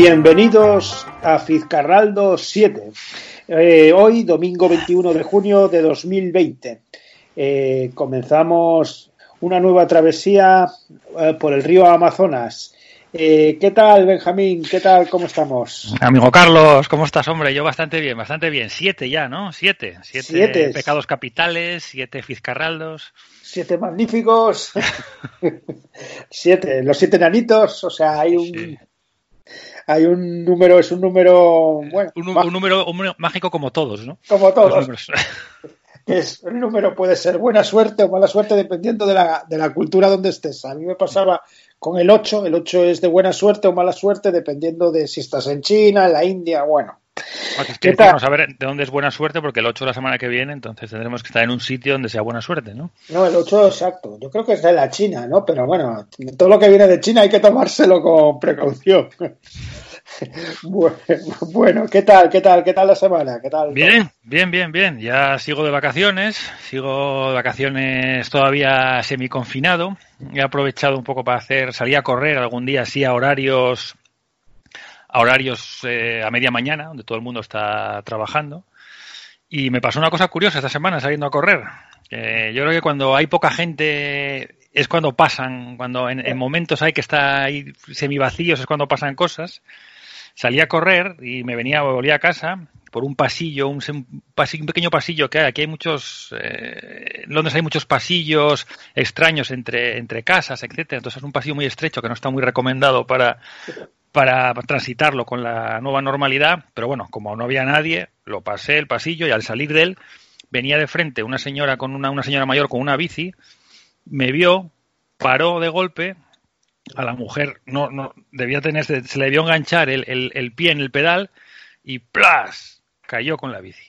Bienvenidos a Fizcarraldo 7. Eh, hoy, domingo 21 de junio de 2020. Eh, comenzamos una nueva travesía eh, por el río Amazonas. ¿Qué tal, Benjamín? ¿Qué tal? ¿Cómo estamos? Amigo Carlos, ¿cómo estás, hombre? Yo bastante bien, bastante bien. Siete ya, ¿no? Siete. Siete, Siete. pecados capitales, siete fizcarraldos. Siete magníficos. siete. Los siete enanitos. O sea, hay un, Sí. Hay un número, es un número, bueno, Un, número, un mágico como todos, ¿no? como todos. es el número puede ser buena suerte o mala suerte dependiendo de la, de la cultura donde estés. A mí me pasaba con el 8, el 8 es de buena suerte o mala suerte dependiendo de si estás en China, en la India, bueno. Aquí es ¿Qué que tal? vamos a ver de dónde es buena suerte, porque el 8 la semana que viene, entonces tendremos que estar en un sitio donde sea buena suerte, ¿no? No, el 8 exacto. Yo creo que es de la China, ¿no? Pero bueno, todo lo que viene de China hay que tomárselo con precaución. Bueno, bueno, ¿qué tal? ¿Qué tal? ¿Qué tal la semana? ¿Qué tal? Bien, bien, bien, bien. Ya sigo de vacaciones, sigo de vacaciones todavía semiconfinado. He aprovechado un poco para hacer, salir a correr algún día así a horarios, a horarios eh, a media mañana, donde todo el mundo está trabajando. Y me pasó una cosa curiosa esta semana saliendo a correr. Yo creo que cuando hay poca gente es cuando pasan, cuando en, en momentos hay que estar ahí semivacíos es cuando pasan cosas. Salí a correr y me venía, volví a casa por un pasillo, un, un pequeño pasillo que hay. Aquí hay muchos, eh, en Londres hay muchos pasillos extraños entre, entre casas, etcétera. Entonces es un pasillo muy estrecho que no está muy recomendado para, para transitarlo con la nueva normalidad. Pero bueno, como no había nadie, lo pasé el pasillo y al salir de él venía de frente una señora con una, una señora mayor con una bici, me vio, paró de golpe, a la mujer no, no debía tener, se, le debió enganchar el, el- el pie en el pedal y ¡plas! cayó con la bici.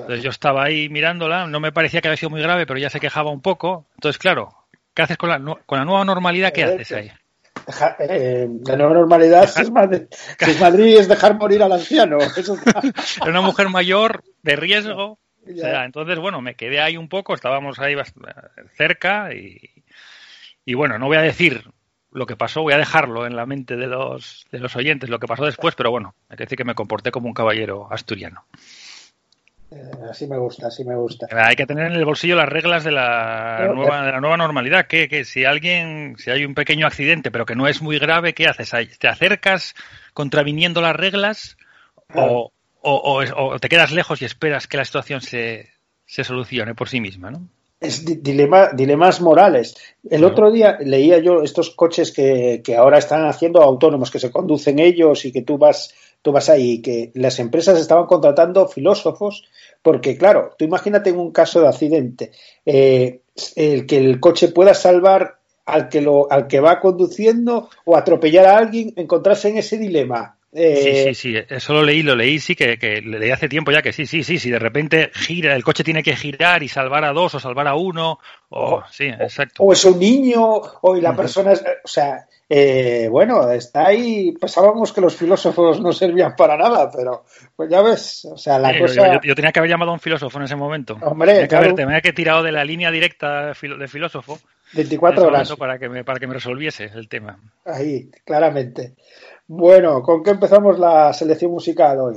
Entonces yo estaba ahí mirándola, no me parecía que había sido muy grave, pero ya se quejaba un poco. Entonces, claro, ¿qué haces con la, con la nueva normalidad? ¿Qué haces ahí? Deja- eh, la nueva normalidad, si es, Madrid, si es Madrid, es dejar morir al anciano. Eso está- Era una mujer mayor, de riesgo. O Ya. sea, entonces, bueno, me quedé ahí un poco, estábamos ahí cerca y, y bueno, no voy a decir lo que pasó, voy a dejarlo en la mente de los, de los oyentes, lo que pasó después, pero bueno, hay que decir que me comporté como un caballero asturiano. Eh, así me gusta, así me gusta. Hay que tener en el bolsillo las reglas de la Pero, nueva, de la nueva normalidad, que, que si alguien, si hay un pequeño accidente, pero que no es muy grave, ¿qué haces? ¿Te acercas contraviniendo las reglas o, o- o es- o te quedas lejos y esperas que la situación se, se solucione por sí misma, ¿no? Es di- dilema, dilemas morales. El otro día leía yo estos coches que, que ahora están haciendo autónomos, que se conducen ellos y que tú vas, tú vas ahí, que las empresas estaban contratando filósofos, porque claro, tú imagínate en un caso de accidente, eh, el que el coche pueda salvar al que lo, al que va conduciendo o atropellar a alguien, encontrarse en ese dilema. Eh, Sí, sí, sí, eso lo leí, lo leí, sí, que, que le leí hace tiempo ya que sí, sí, sí, si de repente gira, el coche tiene que girar y salvar a dos o salvar a uno, o O- sí, exacto. o es un niño, o la persona es, o sea, eh, bueno, está ahí, pensábamos que los filósofos no servían para nada, pero pues ya ves, o sea, la Sí, cosa, yo, yo- yo tenía que haber llamado a un filósofo en ese momento. Hombre, tenía que, haber, tenía que haber tirado de la línea directa de filósofo en 24 ese horas, para que me, para que me resolviese el tema. ahí, claramente. Bueno, ¿con qué empezamos la selección musical hoy?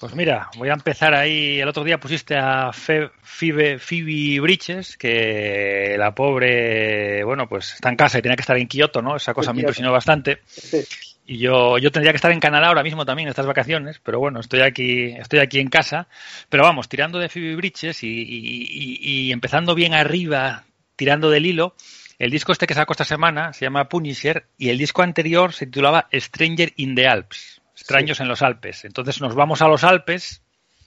Pues mira, voy a empezar ahí. El otro día pusiste a Fe- Phoebe, Phoebe Bridges, que la pobre, bueno, pues está en casa y tenía que estar en Kioto, ¿no? Esa cosa me impresionó bastante. Sí, Y yo, yo tendría que estar en Canadá ahora mismo también, estas vacaciones, pero bueno, estoy aquí, estoy aquí en casa. Pero vamos, tirando de Phoebe Bridges y, y, y, empezando bien arriba, tirando del hilo, el disco este que sacó esta semana se llama Punisher y el disco anterior se titulaba Stranger in the Alps, extraños en los Alpes. Entonces nos vamos a los Alpes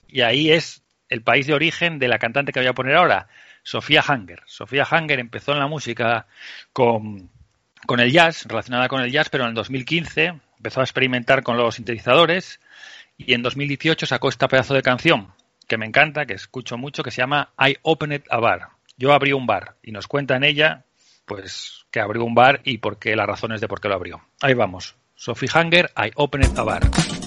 y ahí es el país de origen de la cantante que voy a poner ahora, Sofía Hanger. Sofía Hanger empezó en la música con con el jazz, relacionada con el jazz, pero en el 2015 empezó a experimentar con los sintetizadores y en 2018 sacó esta pedazo de canción que me encanta, que escucho mucho, que se llama I Opened a Bar. Yo abrí un bar y nos cuenta en ella, pues, que abrió un bar y por qué las razones de por qué lo abrió. Ahí vamos. Sophie Hanger, I Opened a Bar.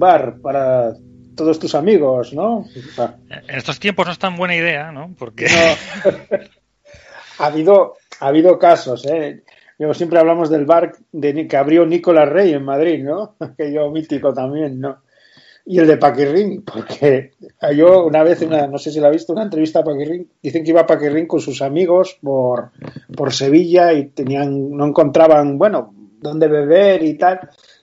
Bar para todos tus amigos, ¿no? En estos tiempos no es tan buena idea, ¿no? Porque ha habido ha habido casos, ¿eh? Yo siempre hablamos del bar de, que abrió Nicolás Rey en Madrid, ¿no? Que yo mítico también, ¿no? Y el de Paquirrín, porque yo una vez, una, no sé si la ha visto, una entrevista a Paquirrín, dicen que iba a Paquirrín con sus amigos por, por Sevilla y tenían, no encontraban, bueno, dónde beber y tal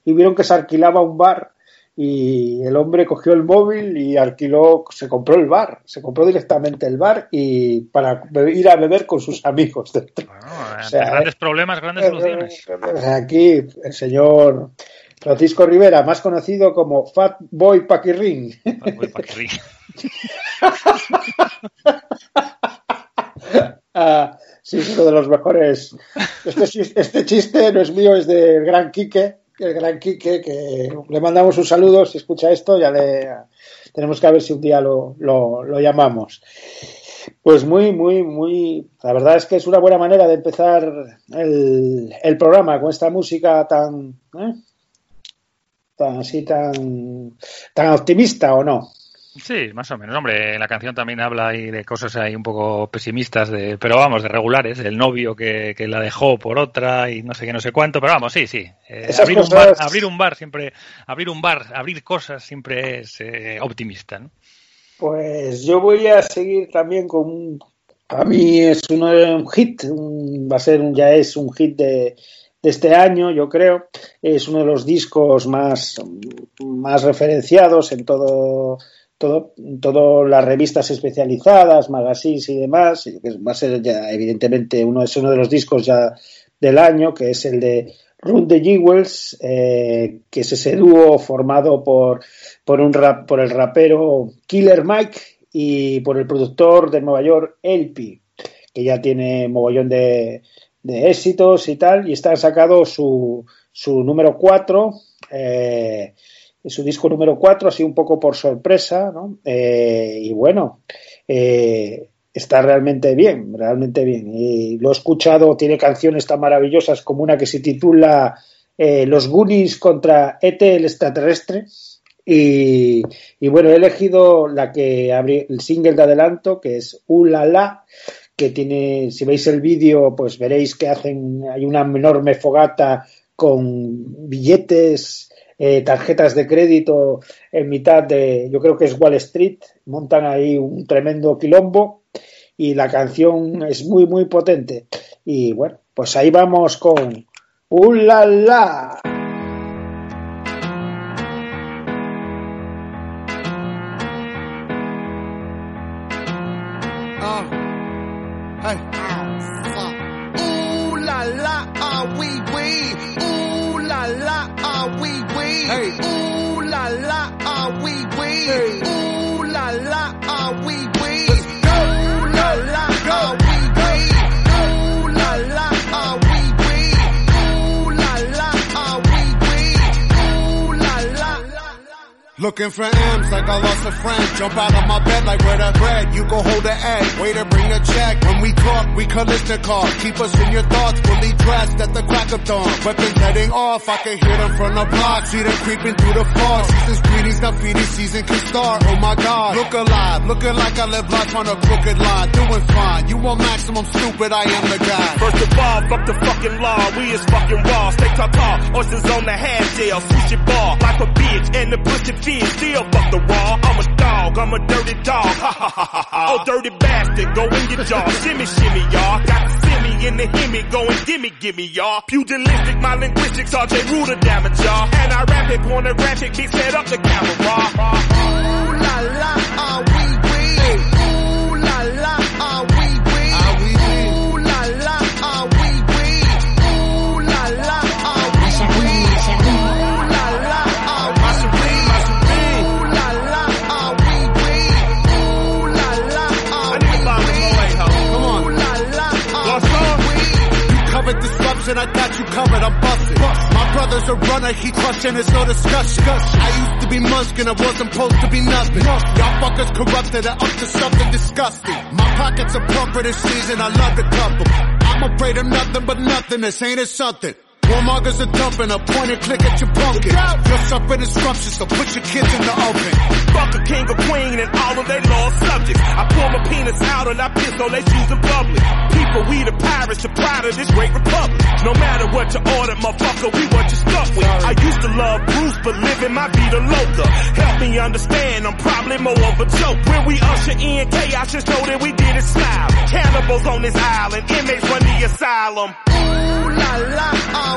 y vieron que se alquilaba un bar y el hombre cogió el móvil y alquiló, se compró el bar, se compró directamente el bar y para ir a beber con sus amigos. grandes problemas, grandes soluciones. Aquí el señor Francisco Rivera, más conocido como Fat Boy Paquirrín. Fat Boy Paquirrín. ah, sí, uno de los mejores. Este, este, chiste no es mío, es del gran Quique, el gran Quique, que le mandamos un saludo. Si escucha esto, ya le tenemos que ver si un día lo, lo, llamamos. Pues muy, muy, muy. La verdad es que es una buena manera de empezar el, el programa con esta música tan. ¿eh? tan así tan, tan optimista o no. Sí, más o menos. Hombre, la canción también habla ahí de cosas ahí un poco pesimistas, de, pero vamos, de regulares. El novio que, que la dejó por otra y no sé qué, no sé cuánto. Pero vamos, sí, sí. Eh, abrir, un bar, abrir un bar siempre, abrir un bar, abrir cosas siempre es eh, optimista. ¿no? Pues yo voy a seguir también con un. A mí es uno, un hit, va a ser un, ya es un hit de, de este año, yo creo. Es uno de los discos más, más referenciados en todo, todo, todas las revistas especializadas, magazines y demás. Que va a ser ya, evidentemente, uno, es uno de los discos ya del año, que es el de Run the Jewels, eh, que es ese dúo formado por, por, un rap, por el rapero Killer Mike y por el productor de Nueva York, Elpi, que ya tiene mogollón de, de éxitos y tal, y está sacado su, su número 4, eh, su disco número 4, así un poco por sorpresa, ¿no? Eh, y bueno, eh, está realmente bien, realmente bien. Y lo he escuchado, tiene canciones tan maravillosas como una que se titula Los Goonies contra ET el extraterrestre. Y, y, bueno, he elegido la que abre el single de adelanto, que es Ulala, que tiene, si veis el vídeo, pues veréis que hacen, hay una enorme fogata con billetes, eh, tarjetas de crédito en mitad de, yo creo que es Wall Street, montan ahí un tremendo quilombo y la canción es muy, muy potente. Y bueno, pues ahí vamos con ¡Ulala! Looking for M's like I lost a friend. Jump out of my bed like where the bread. You go hold the egg. Waiter bring a check. When we talk, we car. Keep us in your thoughts. Fully dressed at the crack of dawn. Weapons heading off. I can hear them from the block. See them creeping through the fog. Season's greetings. Graffiti season can start. Oh my god. Look alive. Looking like I live life on a crooked line. Doing fine. You want maximum stupid. I am the guy. First of all, fuck the fucking law. We is fucking raw. Stay tall. Oysters on the half jail. Sushi bar. Like a bitch. And the pussy still fuck the raw. I'm a dog, I'm a dirty dog. Ha ha ha ha ha. Oh, dirty bastard, go in your jaw. Shimmy, shimmy, y'all. Got the simmy in the himmy, go and gimme, gimme, y'all. Pugilistic, my linguistics, RJ Ruler damage, y'all. And I rap it, pornographic, beat set up the camera. Ooh la la, are and I got you covered, I'm busted. My brother's a runner, he crushing, it's no discussion. I used to be muskin', I wasn't supposed to be nothing. Y'all fuckers corrupted and up to something disgusting. My pockets are plumper this season, I love the couple. I'm afraid of nothing but nothing, this ain't it something. Warmongers are dumping a point and click at your pumpkin. You're suffering disruption, so put your kids in the open. Fuck a king or queen and all of their lost subjects. I pull my penis out and I piss on their shoes in public. People, we the pirates, the pride of this great republic. No matter what you order, motherfucker, we what you stuck with. I used to love Bruce, but living my vida loca. Help me understand, I'm probably more of a joke. When we usher in chaos, just know that we did it smile. Cannibals on this island, inmates run the asylum. Ooh la la, are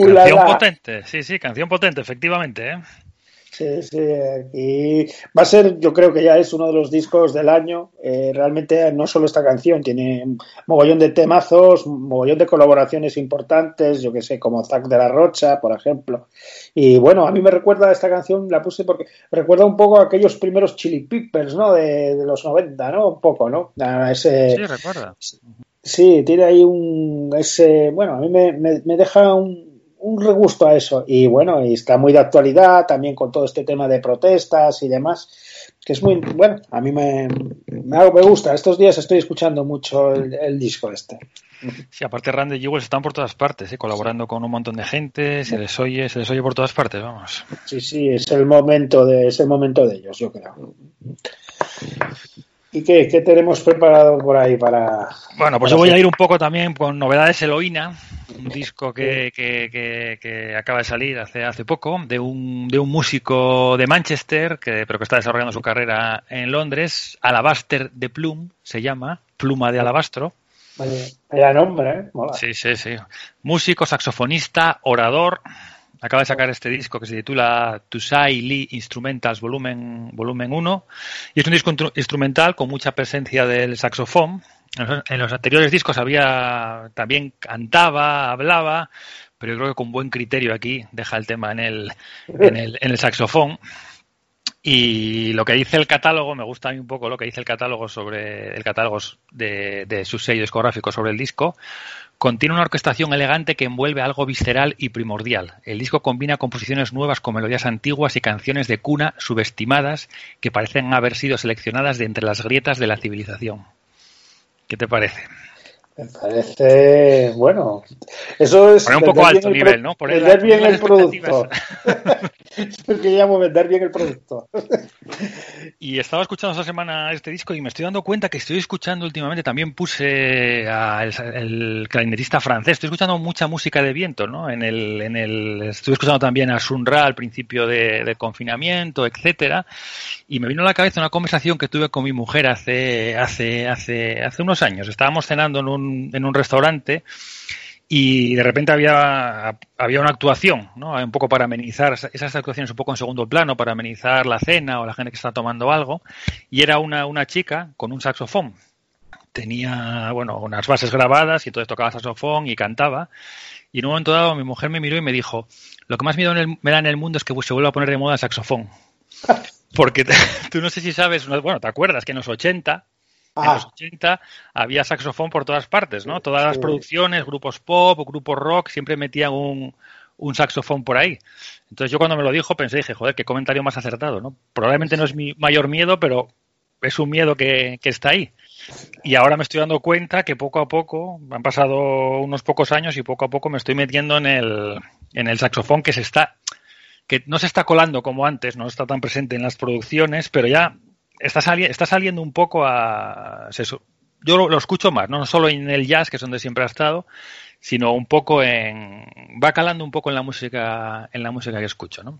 Canción potente, sí, sí, canción potente, efectivamente. ¿eh? Sí, sí, y va a ser, yo creo que ya es uno de los discos del año. Eh, realmente no solo esta canción, tiene un mogollón de temazos, un mogollón de colaboraciones importantes, yo que sé, como Zack de la Rocha, por ejemplo. Y bueno, a mí me recuerda esta canción, la puse porque recuerda un poco a aquellos primeros Chili Peppers, ¿no? De, de los 90, ¿no? Un poco, ¿no? Ese, sí, recuerda. Sí, tiene ahí un, ese, bueno, a mí me, me, me deja un, un regusto a eso. Y bueno, y está muy de actualidad también con todo este tema de protestas y demás, que es muy, bueno, a mí me, me, me gusta. Estos días estoy escuchando mucho el, el disco este. Sí, aparte Randy Jewels están por todas partes, ¿eh? colaborando con un montón de gente, se les oye, se les oye por todas partes, vamos. Sí, sí, es el momento de, es el momento de ellos, yo creo. ¿Y qué, qué, tenemos preparado por ahí para...? Bueno, pues para yo voy a ir un poco también con novedades Eloína, un disco que, que, que, que, acaba de salir hace, hace poco, de un, de un músico de Manchester, que, pero que está desarrollando su carrera en Londres, Alabaster de Plum, se llama, Pluma de Alabastro. Vaya, vaya nombre, ¿eh? Mola. Sí, sí, sí. Músico, saxofonista, orador, acaba de sacar este disco que se titula Tusai Lee Instrumentals volumen, volumen 1 y es un disco instrumental con mucha presencia del saxofón. En los anteriores discos había también cantaba, hablaba, pero yo creo que con buen criterio aquí deja el tema en el, en el, en el saxofón. Y lo que dice el catálogo, me gusta a mí un poco lo que dice el catálogo sobre el catálogo de, de su sello discográfico sobre el disco, Contiene una orquestación elegante que envuelve algo visceral y primordial. El disco combina composiciones nuevas con melodías antiguas y canciones de cuna subestimadas que parecen haber sido seleccionadas de entre las grietas de la civilización. ¿Qué te parece? Me parece, bueno, eso es... Poner un poco alto nivel, ¿no? Poner vender bien el producto. es que llamo vender bien el producto. y estaba escuchando esta semana este disco y me estoy dando cuenta que estoy escuchando últimamente, también puse al el clarinetista francés, estoy escuchando mucha música de viento, ¿no? En el, en el, estuve escuchando también a Sunra al principio de, de confinamiento, etcétera, y me vino a la cabeza una conversación que tuve con mi mujer hace, hace, hace, hace unos años. Estábamos cenando en un en un restaurante y de repente había, había una actuación, ¿no? Un poco para amenizar esas actuaciones un poco en segundo plano, para amenizar la cena o la gente que está tomando algo, y era una, una chica con un saxofón. Tenía, bueno, unas bases grabadas y entonces tocaba saxofón y cantaba. Y en un momento dado mi mujer me miró y me dijo, lo que más miedo me da en el mundo es que se vuelva a poner de moda el saxofón. Porque tú no sé si sabes, bueno, te acuerdas que en los 80 Ah. En los 80 había saxofón por todas partes, ¿no? Todas las producciones, grupos pop, grupos rock, siempre metían un, un, saxofón por ahí. Entonces yo cuando me lo dijo pensé, dije, joder, qué comentario más acertado, ¿no? Probablemente no es mi mayor miedo, pero es un miedo que, que está ahí. Y ahora me estoy dando cuenta que poco a poco, han pasado unos pocos años y poco a poco me estoy metiendo en el, en el saxofón que se está, que no se está colando como antes, no está tan presente en las producciones, pero ya está, está saliendo un poco a... Yo lo, escucho más, ¿no? solo en el jazz, que es donde siempre ha estado, sino un poco en... va calando un poco en la música, en la música que escucho, ¿no?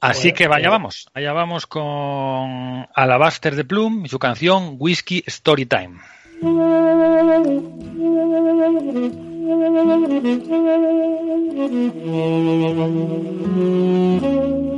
Así que vaya eh, vamos, allá vamos con Alabaster de Plum y su canción Whiskey Story Time.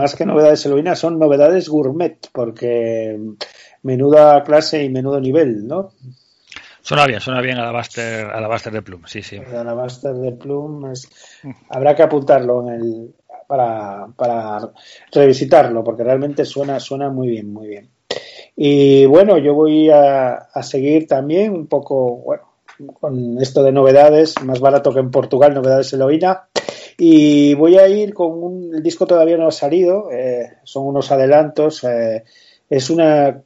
más que novedades heloínas son novedades gourmet, porque menuda clase y menudo nivel, ¿no? Suena bien, suena bien Alabaster, Alabaster de Plum, sí, sí. Alabaster de Plum es- habrá que apuntarlo en el, para, para revisitarlo, porque realmente suena, suena muy bien, muy bien. Y bueno, yo voy a, a seguir también un poco, bueno, con esto de novedades, más barato que en Portugal, novedades Eloína. Y voy a ir con un el disco todavía no ha salido, eh, son unos adelantos. eh, es una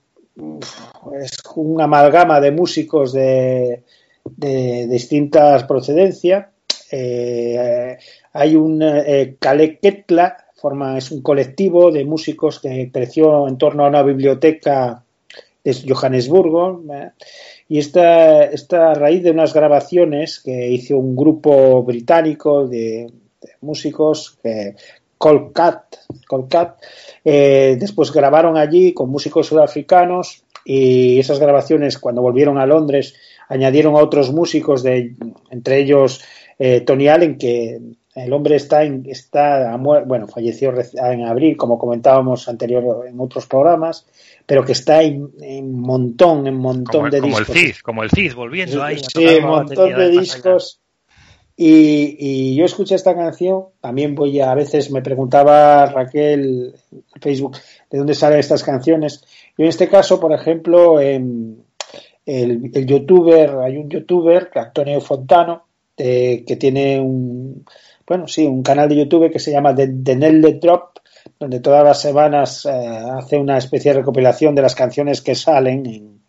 es una amalgama de músicos de, de distintas procedencias. Eh, hay un eh, Kalequetla, forma, es un colectivo de músicos que creció en torno a una biblioteca de Johannesburgo. Y esta, esta a raíz de unas grabaciones que hizo un grupo británico de músicos, que Colcat, Colcat eh, después grabaron allí con músicos sudafricanos y esas grabaciones cuando volvieron a Londres añadieron a otros músicos, de, entre ellos eh, Tony Allen, que el hombre está, en, está bueno, falleció en abril, como comentábamos anterior en otros programas, pero que está en, en montón, en montón Como, de como el discos. CID, como el CID, volviendo ahí. a Sí, montón de discos. Y, y yo escuché esta canción, también voy a, a veces me preguntaba Raquel en Facebook de dónde salen estas canciones. Yo en este caso, por ejemplo, en el, youtuber, hay un youtuber, Antonio Fontano, eh, que tiene un, bueno, sí, un canal de YouTube que se llama The, The Drop, donde todas las semanas eh, hace una especie de recopilación de las canciones que salen en,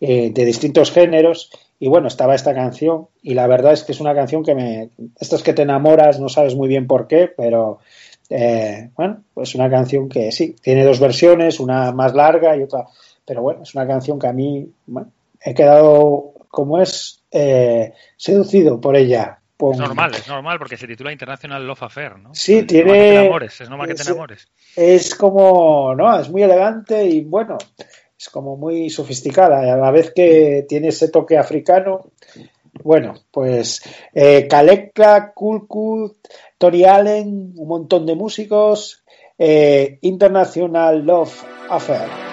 eh, de distintos géneros. Y bueno, estaba esta canción y la verdad es que es una canción que me... Esto es que te enamoras, no sabes muy bien por qué, pero eh, bueno, pues una canción que sí, tiene dos versiones, una más larga y otra... Pero bueno, es una canción que a mí bueno, he quedado, como es, eh, seducido por ella. Por- Es normal, es normal, porque se titula International Love Affair, ¿no? Sí, es tiene- normal que te enamores, es normal que te es- enamores. es como, ¿no? Es muy elegante y bueno, es como muy sofisticada y a la vez que tiene ese toque africano. Bueno, pues eh, Kalekla, Kulkut, Tony Allen, un montón de músicos, eh, International Love Affair.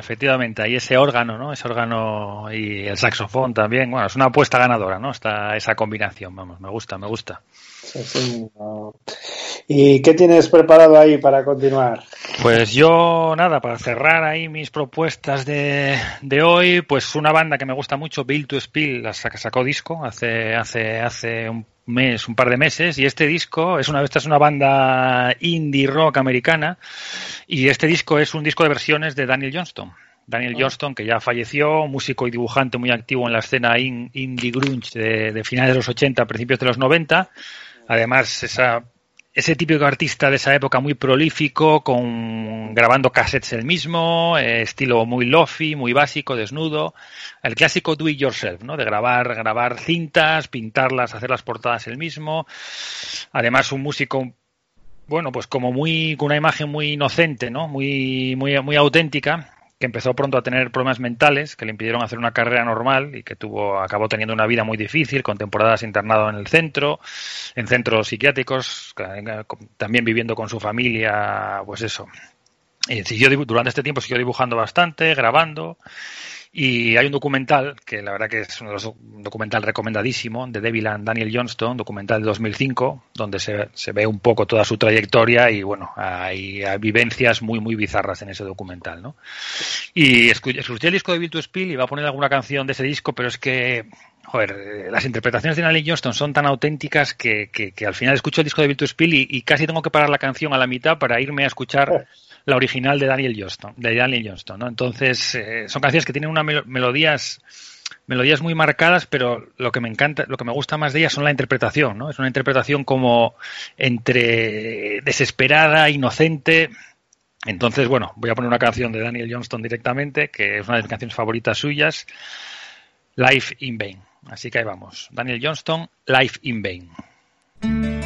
Efectivamente. Ahí ese órgano, ¿no? Ese órgano y el saxofón también. Bueno, es una apuesta ganadora, ¿no? Esta, esa combinación, vamos, me gusta, me gusta. ¿Y qué tienes preparado ahí para continuar? Pues yo, nada, para cerrar ahí mis propuestas de, de hoy, pues una banda que me gusta mucho, Bill to Spill, la sac- sacó disco hace, hace, hace un mes, un par de meses, y este disco es una, esta es una banda indie rock americana, y este disco es un disco de versiones de Daniel Johnston. Daniel Johnston, que ya falleció, músico y dibujante muy activo en la escena in- indie grunge de, de finales de los 80, principios de los 90. Además, esa, ese típico artista de esa época muy prolífico, con grabando cassettes él mismo, eh, estilo muy lofi, muy básico, desnudo, el clásico do it yourself, ¿no? De grabar, grabar cintas, pintarlas, hacer las portadas él mismo. Además, un músico bueno, pues como muy, con una imagen muy inocente, ¿no? Muy, muy, muy auténtica, que empezó pronto a tener problemas mentales que le impidieron hacer una carrera normal y que tuvo, acabó teniendo una vida muy difícil, con temporadas internado en el centro, en centros psiquiátricos, ca- también viviendo con su familia, pues eso. Y siguió, durante este tiempo siguió dibujando bastante, grabando, y hay un documental, que la verdad que es un documental recomendadísimo, de Devil and Daniel Johnston, documental de 2005, donde se, se ve un poco toda su trayectoria y bueno, hay, vivencias muy, muy bizarras en ese documental, ¿no? Y escu- escuché el disco de Bill to Spill y iba a poner alguna canción de ese disco, pero es que, joder, eh, las interpretaciones de Daniel Johnston son tan auténticas que, que, que al final escucho el disco de to Spill y, y casi tengo que parar la canción a la mitad para irme a escuchar la original de Daniel Johnston, de Daniel Johnston, ¿no? Entonces, eh, son canciones que tienen unas melo- melodías melodías muy marcadas, pero lo que me encanta, lo que me gusta más de ellas son la interpretación, ¿no? Es una interpretación como entre desesperada, inocente. Entonces, bueno, voy a poner una canción de Daniel Johnston directamente, que es una de mis canciones favoritas suyas, Life in Vain. Así que ahí vamos. Daniel Johnston, Life in Vain.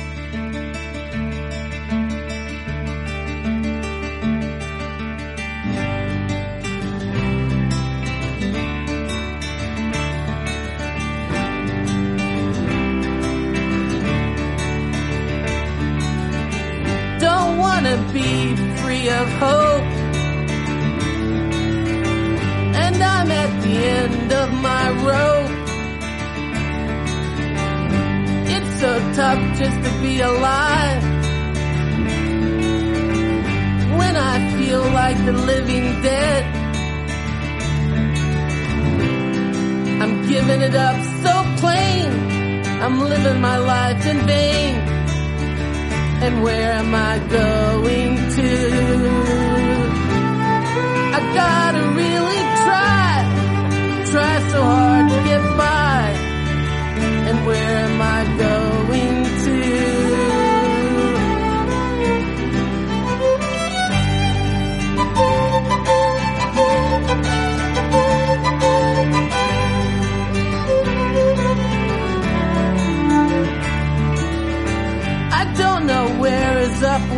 Wanna be free of hope. And I'm at the end of my rope. It's so tough just to be alive. When I feel like the living dead. I'm giving it up so plain. I'm living my life in vain. And where am I going to? I gotta really try, try so hard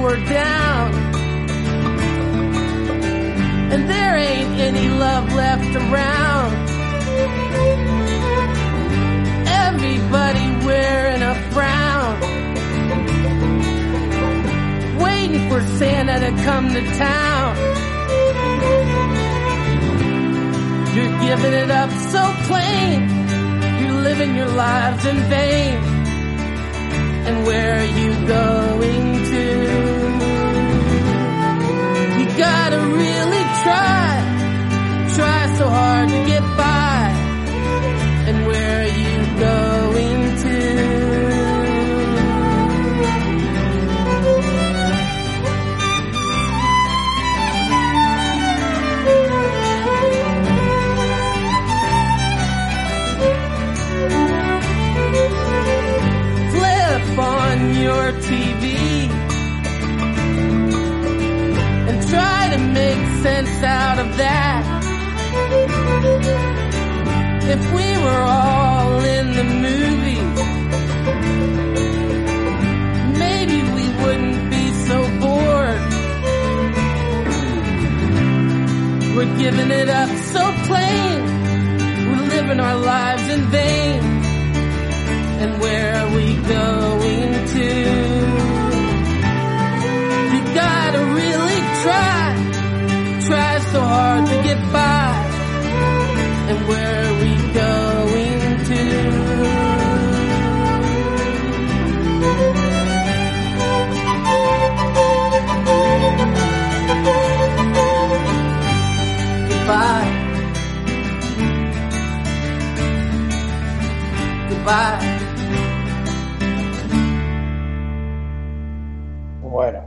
or down. And there ain't any love left around. Everybody wearing a frown. Waiting for Santa to come to town. You're giving it up so plain. You're living your lives in vain and where are you going gotta really try, try so hard sense out of that. If we were all in the movie, maybe we wouldn't be so bored. We're giving it up so plain. We're living our lives in vain. And where are we going Bueno,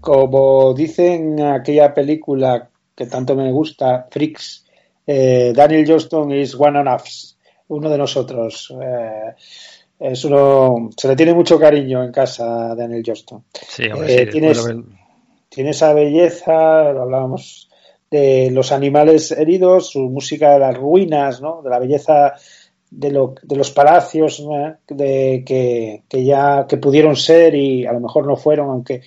como dicen en aquella película que tanto me gusta, Freaks, eh, Daniel Johnston is one of us, uno de nosotros. Eh, es uno, se le tiene mucho cariño en casa a Daniel Johnston. Sí, hombre, Eh, sí, tienes- Tiene esa belleza, lo hablábamos de los animales heridos, su música de las ruinas, ¿no? de la belleza de, lo- de los palacios ¿no? de que, que ya que pudieron ser y a lo mejor no fueron, aunque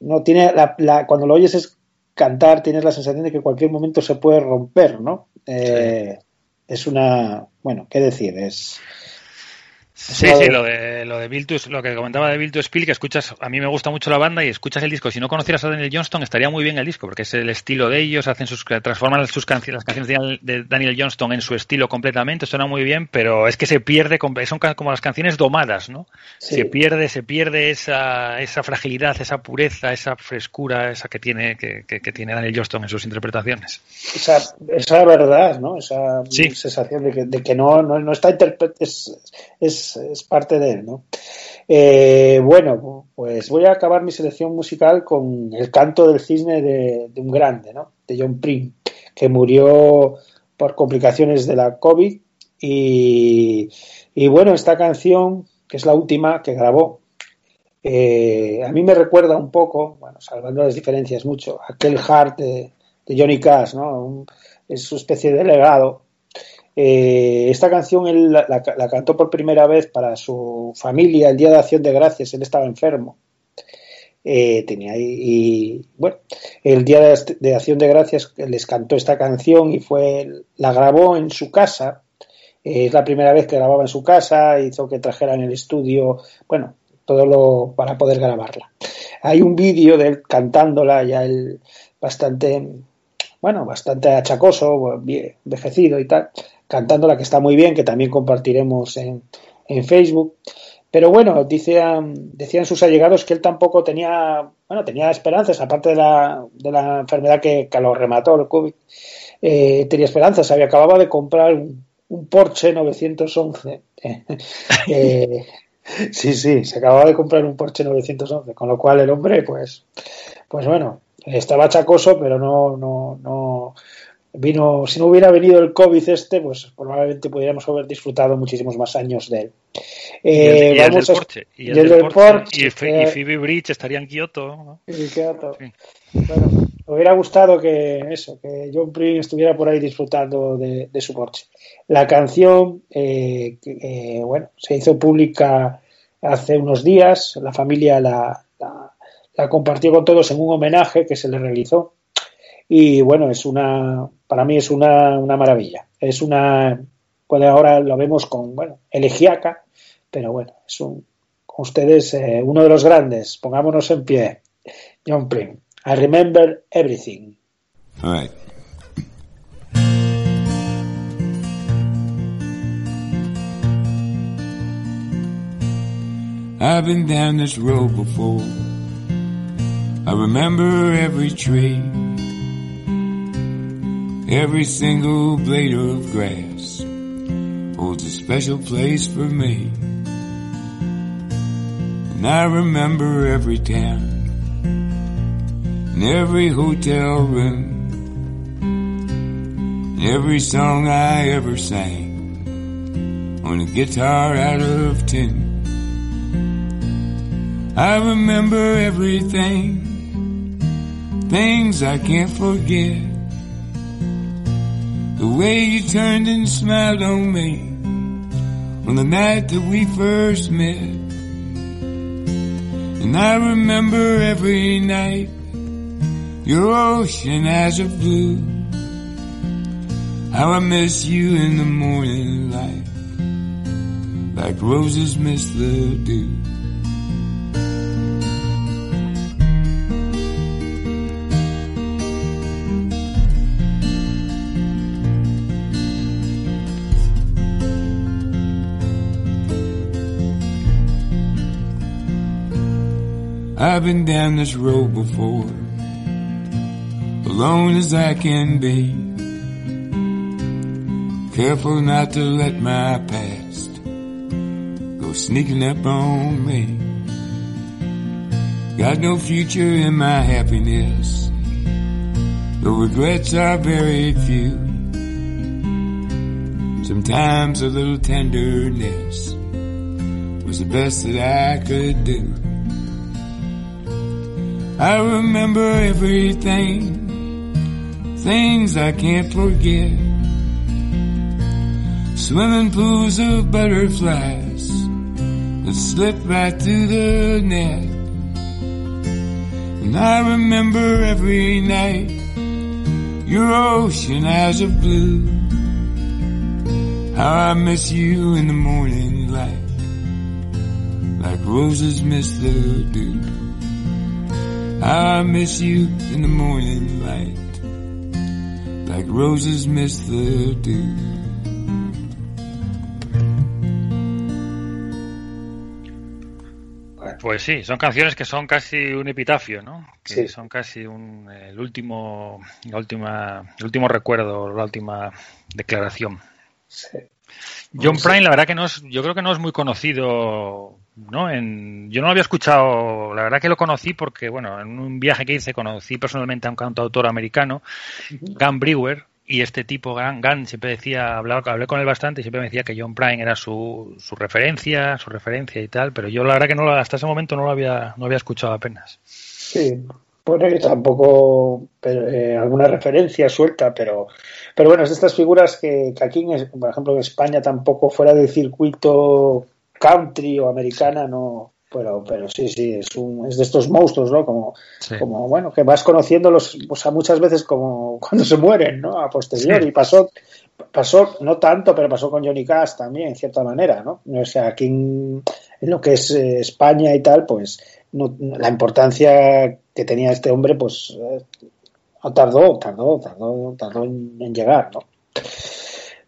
no tiene la, la- cuando lo oyes es cantar, tienes la sensación de que en cualquier momento se puede romper, ¿no? Eh, Es una, bueno, qué decir, es Sí, sí, lo de, lo de Bill to- lo que comentaba de Bill to Spill, que escuchas, a mí me gusta mucho la banda y escuchas el disco. Si no conocieras a Daniel Johnston, estaría muy bien el disco, porque es el estilo de ellos, hacen sus, transforman sus canciones, las canciones de Daniel- Johnston en su estilo completamente, suena muy bien, pero es que se pierde, son como las canciones domadas, ¿no? Sí. Se pierde, se pierde esa, esa fragilidad, esa pureza, esa frescura, esa que tiene, que, que- que tiene Daniel Johnston en sus interpretaciones. esa, esa verdad, ¿no? Esa Sí. sensación de que, de que no, no, no está interpre- es, es, es parte de él, ¿no? Eh, bueno, pues voy a acabar mi selección musical con el canto del cisne de, un grande, ¿no? De John Prim, que murió por complicaciones de la COVID y, bueno, esta canción, que es la última que grabó, eh, a mí me recuerda un poco, bueno, salvando las diferencias mucho, aquel Heart de, de Johnny Cash, ¿no? Un- es su especie de legado. Eh, esta canción él la, cantó por primera vez para su familia el Día de Acción de Gracias, él estaba enfermo. Eh, tenía y, bueno, el Día de, Acción de Gracias les cantó esta canción y fue la grabó en su casa. Eh, es la primera vez que grababa en su casa, hizo que trajeran el estudio, bueno, todo lo para poder grabarla. Hay un vídeo de él cantándola, ya él bastante, bueno, bastante achacoso, envejecido y tal, cantándola que está muy bien, que también compartiremos en, en Facebook. Pero bueno, um, decían sus allegados que él tampoco tenía, bueno, tenía esperanzas, aparte de la, de la enfermedad que, que lo remató, el COVID, eh, tenía esperanzas, había acababa de comprar un, un Porsche 911. Eh, sí, sí, se acababa de comprar un Porsche 911, con lo cual el hombre, pues, pues bueno, estaba chacoso, pero no, no, no vino, si no hubiera venido el COVID este, pues probablemente pudiéramos haber disfrutado muchísimos más años de él. Y el, Eh, y el vamos del a- Porsche. Y y el el del Porsche. Porsche, y, y eh, Phoebe Bridge estaría en Kioto. ¿no? y queda Sí. Bueno, me hubiera gustado que eso, que John Prince estuviera por ahí disfrutando de, de su Porsche. La canción, eh, eh, bueno, se hizo pública hace unos días. La familia la, la- la compartió con todos en un homenaje que se le realizó. Y bueno, es una, para mí es una, una maravilla. Es una, pues ahora lo vemos con, bueno, elegiaca, pero bueno, es un, ustedes eh, uno de los grandes. Pongámonos en pie. John Prim. I remember everything. All right. I've been down this road before. I remember every tree, every single blade of grass holds a special place for me. And I remember every town and every hotel room and every song I ever sang on a guitar out of tune. I remember everything, things I can't forget. The way you turned and smiled on me on the night that we first met. And I remember every night your ocean eyes of blue. How I miss you in the morning light, like roses miss the dew. I've been down this road before, alone as I can be. Careful not to let my past go sneaking up on me. Got no future in my happiness, the regrets are very few. Sometimes a little tenderness was the best that I could do. I remember everything, things I can't forget. Swimming pools of butterflies that slip right through the net. And I remember every night your ocean eyes of blue. How I miss you in the morning light, like roses miss the dew. I miss you in the morning light, like roses miss the dew. Pues sí, son canciones que son casi un epitafio, ¿no? Que Sí. son casi un, el último, la última, el último recuerdo, la última declaración. Sí. John Sí. Prine, la verdad que no es, yo creo que no es muy conocido, ¿no? En, yo no lo había escuchado, la verdad que lo conocí porque, bueno, en un viaje que hice conocí personalmente a un cantautor americano, Gun Brewer, y este tipo, Gun, Gun siempre decía, hablaba, hablé con él bastante y siempre me decía que John Prine era su, su referencia, su referencia y tal, pero yo la verdad que no hasta ese momento no lo había, no había escuchado apenas. Sí, bueno, yo tampoco, pero, eh, alguna referencia suelta, pero, pero bueno, es de estas figuras que, que aquí, en por ejemplo, en España tampoco fuera del circuito country o americana, no, pero, pero sí, sí, es, un, es de estos monstruos, ¿no? Como, Sí. como bueno, que vas conociéndolos, o sea, muchas veces como cuando se mueren, ¿no? A posteriori. Sí. Y pasó, pasó, no tanto, pero pasó con Johnny Cash también, en cierta manera, ¿no? O sea, aquí en, en lo que es eh, España y tal, pues no- la importancia que tenía este hombre, pues eh, tardó, tardó, tardó, tardó en, en llegar, ¿no?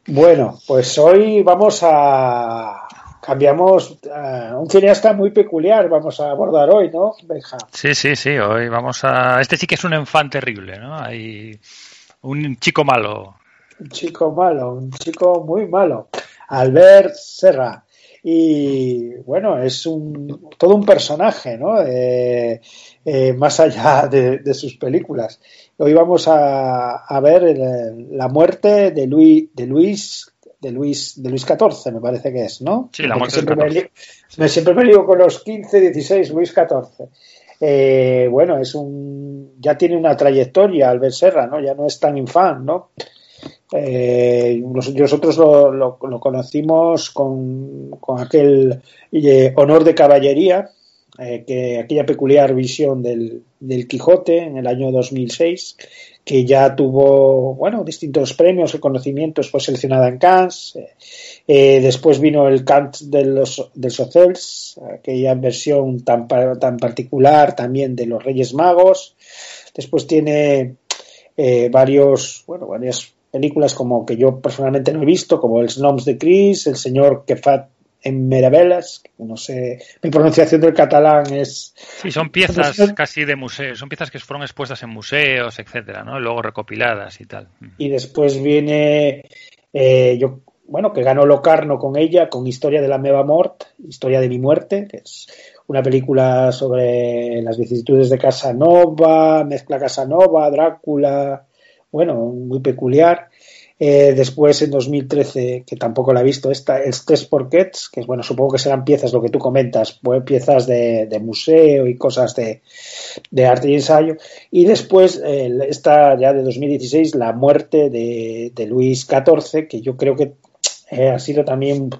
Bueno, pues hoy vamos a cambiamos a un cineasta muy peculiar, vamos a abordar hoy, ¿no, Benja? Sí, sí, sí, hoy vamos a... Este sí que es un enfant terrible, ¿no? Hay un chico malo. Un chico malo, un chico muy malo, Albert Serra. Y bueno, es un todo un personaje, ¿no? Eh, eh, más allá de, de sus películas. Hoy vamos a, a ver el- la muerte de Luis, de Luis, de Luis, de Luis XIV, me parece que es, ¿no? Sí, la muerte siempre me, 14. lío- me- siempre me lío con los 15, 16, Luis XIV. Eh, bueno, es un, ya tiene una trayectoria Albert Serra, ¿no? Ya no es tan infan, ¿no? Eh, nos- nosotros lo, lo- lo conocimos con, con aquel eh, honor de caballería, eh, que aquella peculiar visión del, del Quijote en el año 2006, que ya tuvo bueno distintos premios, reconocimientos, fue seleccionada en Cannes. eh, eh, después vino el Cant de los del Socels, aquella versión tan, tan particular también de los Reyes Magos. Después tiene eh, varios, bueno, varias películas como que yo personalmente no he visto, como El Snoms de Chris, El Señor fa en Meravelas, que no sé, mi pronunciación del catalán es... Sí, son piezas casi de museo, son piezas que fueron expuestas en museos, etcétera, ¿no? Luego recopiladas y tal. Y después viene, eh, yo, bueno, que ganó Locarno con ella, con Historia de la Meva Mort, Historia de mi muerte, que es una película sobre las vicisitudes de Casanova, mezcla Casanova, Drácula, bueno, muy peculiar. Eh, después, en 2013, que tampoco la he visto, esta, el Tres Porquets, que bueno, supongo que serán piezas, lo que tú comentas, pues, piezas de, museo y cosas de, arte y ensayo. Y después, eh, esta ya de 2016, la muerte de, de Luis XIV, que yo creo que eh, ha sido también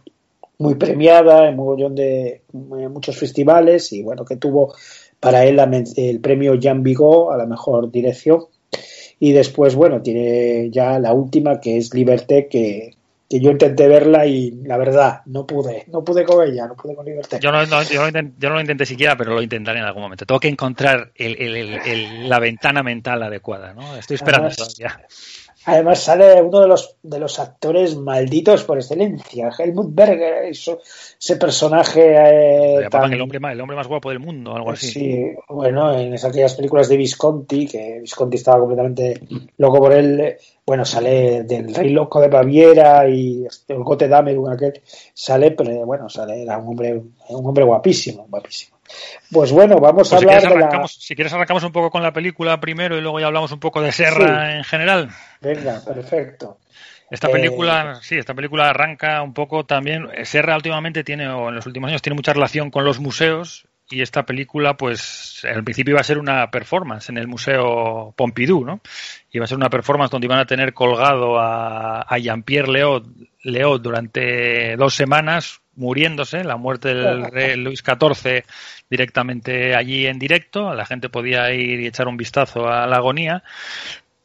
muy premiada en mogollón de en muchos festivales y bueno, que tuvo para él el premio Jean Vigo a la mejor dirección. Y después, bueno, tiene ya la última que es Liberté, que, que yo intenté verla y la verdad, no pude, no pude con ella, no pude con Liberté. Yo no, no- yo no yo no lo intenté siquiera, pero lo intentaré en algún momento. Tengo que encontrar el- el- el- el- la ventana mental adecuada, ¿no? Estoy esperando todavía. Además sale uno de los de los actores malditos por excelencia, Helmut Berger, eso- ese personaje eh, tan- el hombre más, el hombre más guapo del mundo, algo así. Sí, bueno, en esas aquellas películas de Visconti, que Visconti estaba completamente loco por él, eh, bueno, sale del Rey Loco de Baviera y este, el Gote Dame, aquel, sale, pero bueno, sale, era un hombre, un hombre guapísimo, guapísimo. Pues bueno, vamos a Pues si, hablar quieres de la... arrancamos, si quieres arrancamos un poco con la película primero y luego ya hablamos un poco de Serra en general. Venga, perfecto. Esta Eh, película, sí, esta película arranca un poco también. Serra últimamente tiene, o en los últimos años, tiene mucha relación con los museos y esta película, pues, al principio iba a ser una performance en el Museo Pompidou, ¿no? Iba a ser una performance donde iban a tener colgado a, a Jean-Pierre Leot, Leot durante dos semanas, muriéndose, la muerte del rey Luis XIV directamente allí en directo, la gente podía ir y echar un vistazo a la agonía,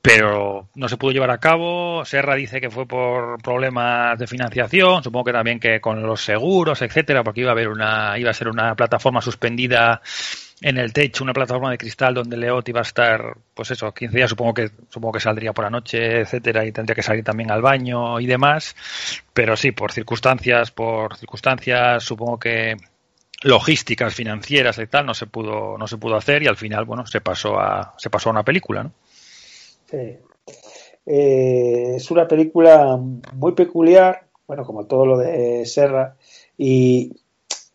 pero no se pudo llevar a cabo. Serra dice que fue por problemas de financiación, supongo que también que con los seguros, etcétera, porque iba a haber una, iba a ser una plataforma suspendida en el techo, una plataforma de cristal donde Leot iba a estar, pues eso, 15 días, supongo que, supongo que saldría por la noche, etcétera, y tendría que salir también al baño y demás. Pero sí, por circunstancias, por circunstancias, supongo que logísticas, financieras y tal, no se pudo, no se pudo hacer y al final, bueno, se pasó a, se pasó a una película, ¿no? Sí. Eh, es una película muy peculiar, bueno, como todo lo de Serra, y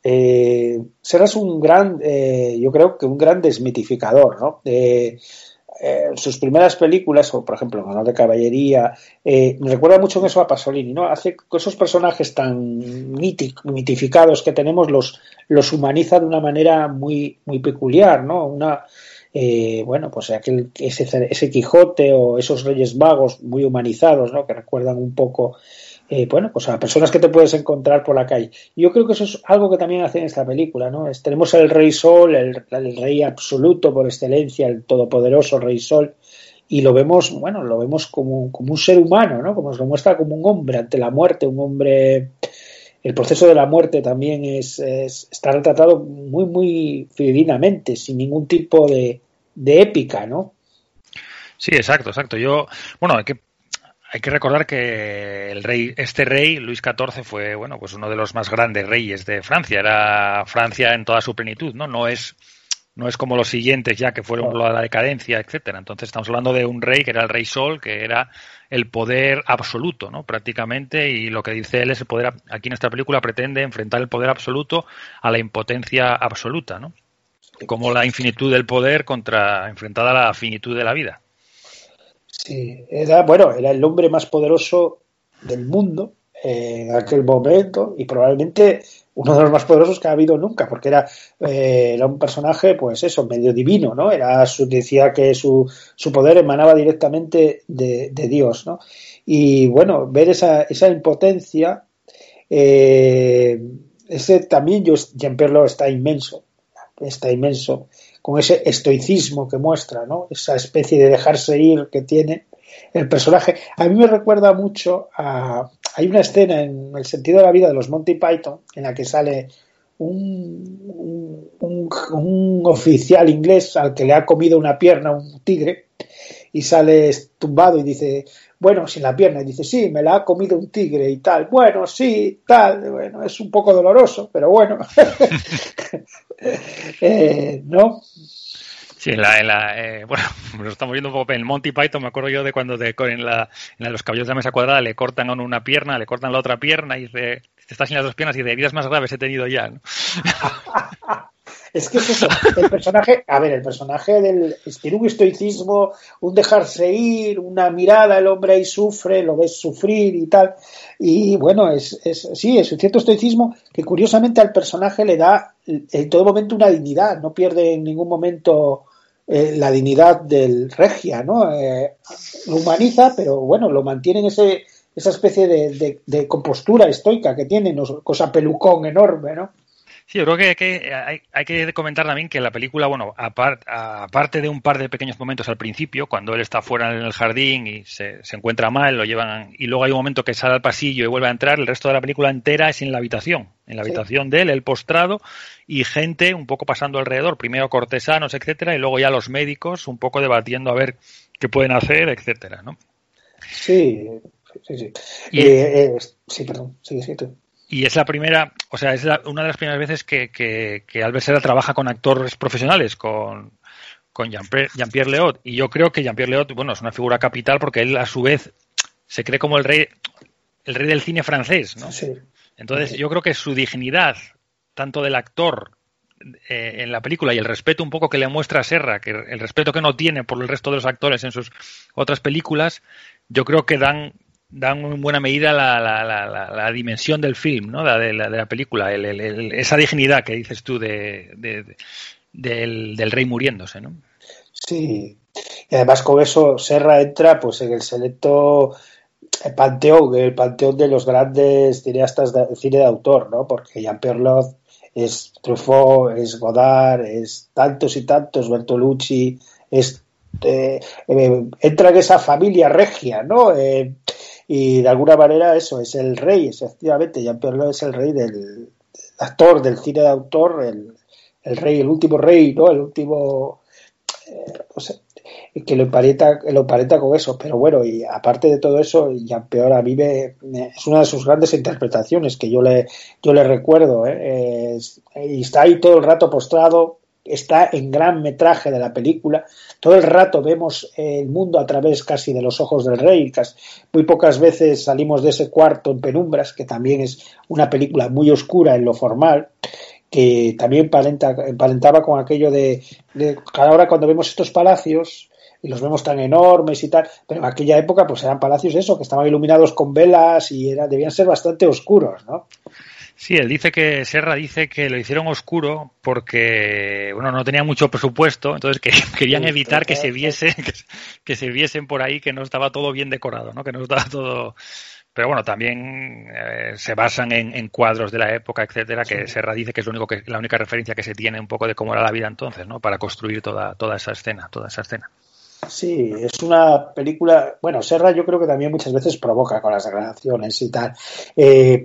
eh, Serra es un gran, eh, yo creo que un gran desmitificador, ¿no? Eh, sus primeras películas, por ejemplo, Honor de Caballería, eh, me recuerda mucho eso a Pasolini, ¿no? Hace esos personajes tan mitificados que tenemos, los, los humaniza de una manera muy, muy peculiar, ¿no? Una, eh, bueno, pues aquel, ese, ese Quijote o esos Reyes Vagos muy humanizados, ¿no? Que recuerdan un poco, eh, bueno, pues a personas que te puedes encontrar por la calle. Yo creo que eso es algo que también hace en esta película, ¿no? Es- tenemos el Rey Sol, el, Rey absoluto por excelencia, el todopoderoso Rey Sol, y lo vemos, bueno, lo vemos como, como un ser humano, ¿no? Como nos lo muestra como un hombre ante la muerte, un hombre el proceso de la muerte también es, es- está retratado muy, muy fidedignamente, sin ningún tipo de, de épica, ¿no? Sí, exacto, exacto. Yo, bueno, hay que hay que recordar que el rey, este rey, Luis XIV, fue, bueno, pues uno de los más grandes reyes de Francia. Era Francia en toda su plenitud, ¿no? No es, no es como los siguientes ya que fueron por la decadencia, etcétera. Entonces estamos hablando de un rey que era el rey Sol, que era el poder absoluto, ¿no? Prácticamente, y lo que dice él es el poder, aquí en esta película pretende enfrentar el poder absoluto a la impotencia absoluta, ¿no? Como la infinitud del poder contra enfrentada a la finitud de la vida. Sí, era, bueno, era el hombre más poderoso del mundo en aquel momento y probablemente uno de los más poderosos que ha habido nunca, porque era, eh, era un personaje, pues eso, medio divino, ¿no? Era su, decía que su, su poder emanaba directamente de, de Dios, ¿no? Y bueno, ver esa, esa impotencia, eh, ese también, yo, Jean-Pierre está inmenso, está inmenso, con ese estoicismo que muestra, ¿no? Esa especie de dejarse ir que tiene el personaje. A mí me recuerda mucho a. Hay una escena en El sentido de la vida de los Monty Python en la que sale un, un, un- oficial inglés al que le ha comido una pierna un tigre y sale tumbado y dice. Bueno, sin la pierna, y dice, sí, me la ha comido un tigre y tal. Bueno, sí, tal. Bueno, es un poco doloroso, pero bueno. Eh, ¿No? Sí, en la, en la, eh, bueno, nos estamos viendo un poco en Monty Python, me acuerdo yo de cuando de- en, la, en la- los caballos de la mesa cuadrada le cortan a uno una pierna, le cortan la otra pierna y dice, estás sin las dos piernas y de heridas más graves he tenido ya. ¿no? Es que es eso, el personaje, a ver, el personaje del un estoicismo, un dejarse ir, una mirada, el hombre ahí sufre, lo ves sufrir y tal. Y bueno, es, es sí, es un cierto estoicismo que curiosamente al personaje le da en todo momento una dignidad, no pierde en ningún momento eh, la dignidad del regia, ¿no? Eh, lo humaniza, pero bueno, lo mantiene en ese, esa especie de, de- compostura estoica que tiene, cosa pelucón enorme, ¿no? Sí, yo creo que, que hay, hay que comentar también que la película, bueno, apar- aparte de un par de pequeños momentos al principio, cuando él está fuera en el jardín y se, se encuentra mal, lo llevan, y luego hay un momento que sale al pasillo y vuelve a entrar, el resto de la película entera es en la habitación, en la Sí. habitación de él, el postrado, y gente un poco pasando alrededor, primero cortesanos, etcétera, y luego ya los médicos un poco debatiendo a ver qué pueden hacer, etcétera, ¿no? Sí, sí, sí. Y- Eh, eh, sí, perdón, sigue, sigue tú. Y es la primera, o sea, es la- una de las primeras veces que, que, que Albert Serra trabaja con actores profesionales, con, con Jean-Pierre Jean-Pierre Leot. Y yo creo que Jean-Pierre Leot, bueno, es una figura capital porque él a su vez se cree como el rey, el rey del cine francés, ¿no? Sí. Entonces, yo creo que su dignidad, tanto del actor eh, en la película y el respeto un poco que le muestra a Serra, que el respeto que no tiene por el resto de los actores en sus otras películas, yo creo que dan dan en buena medida la, la, la, la- dimensión del film, ¿no? La de, la, de la película, el- el- el- esa dignidad que dices tú de, de- de- del, del rey muriéndose, ¿no? Sí, y además con eso Serra entra pues en el selecto panteón, el panteón de los grandes cineastas de cine de autor, ¿no? Porque Jean-Pierre Lot es Truffaut, es Godard, es tantos y tantos, Bertolucci, es eh, eh, entra en esa familia regia, ¿no? Eh, y de alguna manera eso es el rey, efectivamente, Jean-Pierre Lot es el rey del actor del cine de autor, el, el rey, el último rey, ¿no? El último o sea, que lo emparenta, lo emparenta con eso, pero bueno, y aparte de todo eso, ya peor a mí me, es una de sus grandes interpretaciones que yo le, yo le recuerdo, ¿eh? Y está ahí todo el rato postrado, está en gran metraje de la película, todo el rato vemos el mundo a través casi de los ojos del rey, muy pocas veces salimos de ese cuarto en penumbras, que también es una película muy oscura en lo formal, que también emparentaba con aquello de, de ahora cuando vemos estos palacios y los vemos tan enormes y tal, pero en aquella época pues eran palacios eso, que estaban iluminados con velas y era, debían ser bastante oscuros, ¿no? Sí, él dice que Serra dice que lo hicieron oscuro porque bueno no tenía mucho presupuesto, entonces que querían evitar que se viese que, que se viesen por ahí que no estaba todo bien decorado, ¿no? Que no estaba todo pero bueno, también eh, se basan en, en cuadros de la época, etcétera, que Serra dice que es lo único que, la única referencia que se tiene un poco de cómo era la vida entonces, ¿no? Para construir toda, toda esa escena, toda esa escena. Sí, es una película, bueno, Serra yo creo que también muchas veces provoca con las declaraciones y tal. Eh,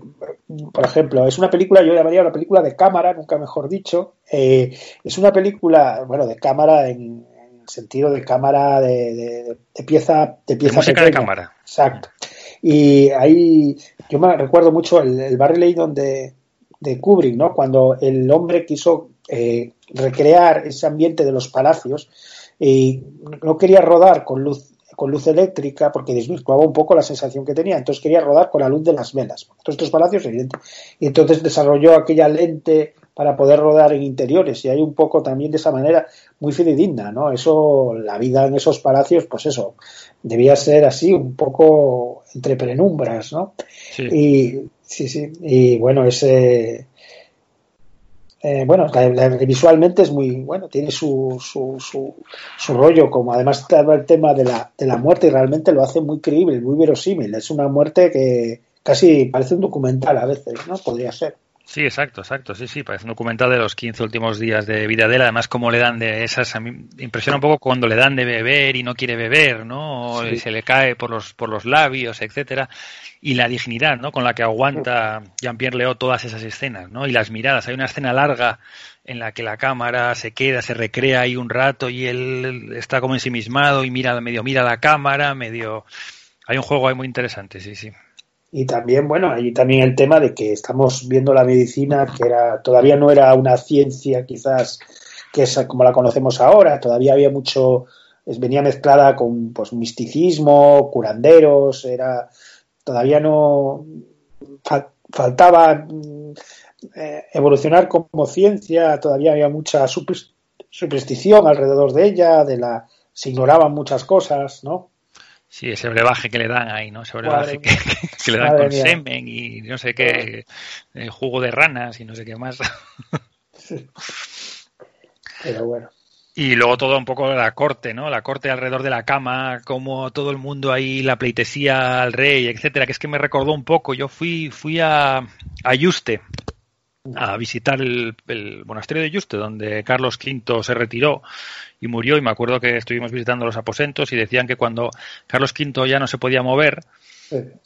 por ejemplo, es una película, yo llamaría una película de cámara, nunca mejor dicho. Eh, es una película, bueno, de cámara en, en el sentido de cámara de, de- de pieza de pieza música de cámara. Exacto. Y ahí yo me recuerdo mucho el, el Barry de, de Kubrick, ¿no? Cuando el hombre quiso eh, recrear ese ambiente de los palacios y no quería rodar con luz con luz eléctrica porque desvirtuaba un poco la sensación que tenía, entonces quería rodar con la luz de las velas. Todos estos palacios, evidente. Y entonces desarrolló aquella lente para poder rodar en interiores y hay un poco también de esa manera muy fidedigna, ¿no? Eso, la vida en esos palacios, pues eso, debía ser así, un poco entre penumbras, ¿no? Sí. Y sí, sí, y bueno, ese eh, bueno, visualmente es muy bueno, tiene su, su, su, su rollo, como además está el tema de la, de la muerte y realmente lo hace muy creíble, muy verosímil. Es una muerte que casi parece un documental a veces, ¿no? Podría ser. Sí, exacto, exacto, sí, sí, parece un documental de los 15 últimos días de vida de él, además cómo le dan de esas, a mí impresiona un poco cuando le dan de beber y no quiere beber, ¿no? O Sí. se le cae por los, por los labios, etcétera, y la dignidad, ¿no? Con la que aguanta Jean-Pierre Leo todas esas escenas, ¿no? Y las miradas, hay una escena larga en la que la cámara se queda, se recrea ahí un rato y él está como ensimismado y mira, medio mira la cámara, medio... Hay un juego ahí muy interesante, sí, sí. Y también, bueno, hay también el tema de que estamos viendo la medicina, que era todavía no era una ciencia quizás que es como la conocemos ahora, todavía había mucho, venía mezclada con pues misticismo, curanderos, era todavía no fal- faltaba eh, evolucionar como ciencia, todavía había mucha super- superstición alrededor de ella, de la se ignoraban muchas cosas, ¿no? Sí, ese brebaje que le dan ahí, ¿no? Ese brebaje que, le dan Madre con mía. semen y no sé qué, eh, jugo de ranas y no sé qué más. Pero bueno. Y luego todo un poco la corte, ¿no? La corte alrededor de la cama, como todo el mundo ahí, la pleitesía al rey, etcétera, que es que me recordó un poco. Yo fui, fui a, a Yuste a visitar el, el monasterio de Yuste, donde Carlos V se retiró y murió, y me acuerdo que estuvimos visitando los aposentos y decían que cuando Carlos V ya no se podía mover,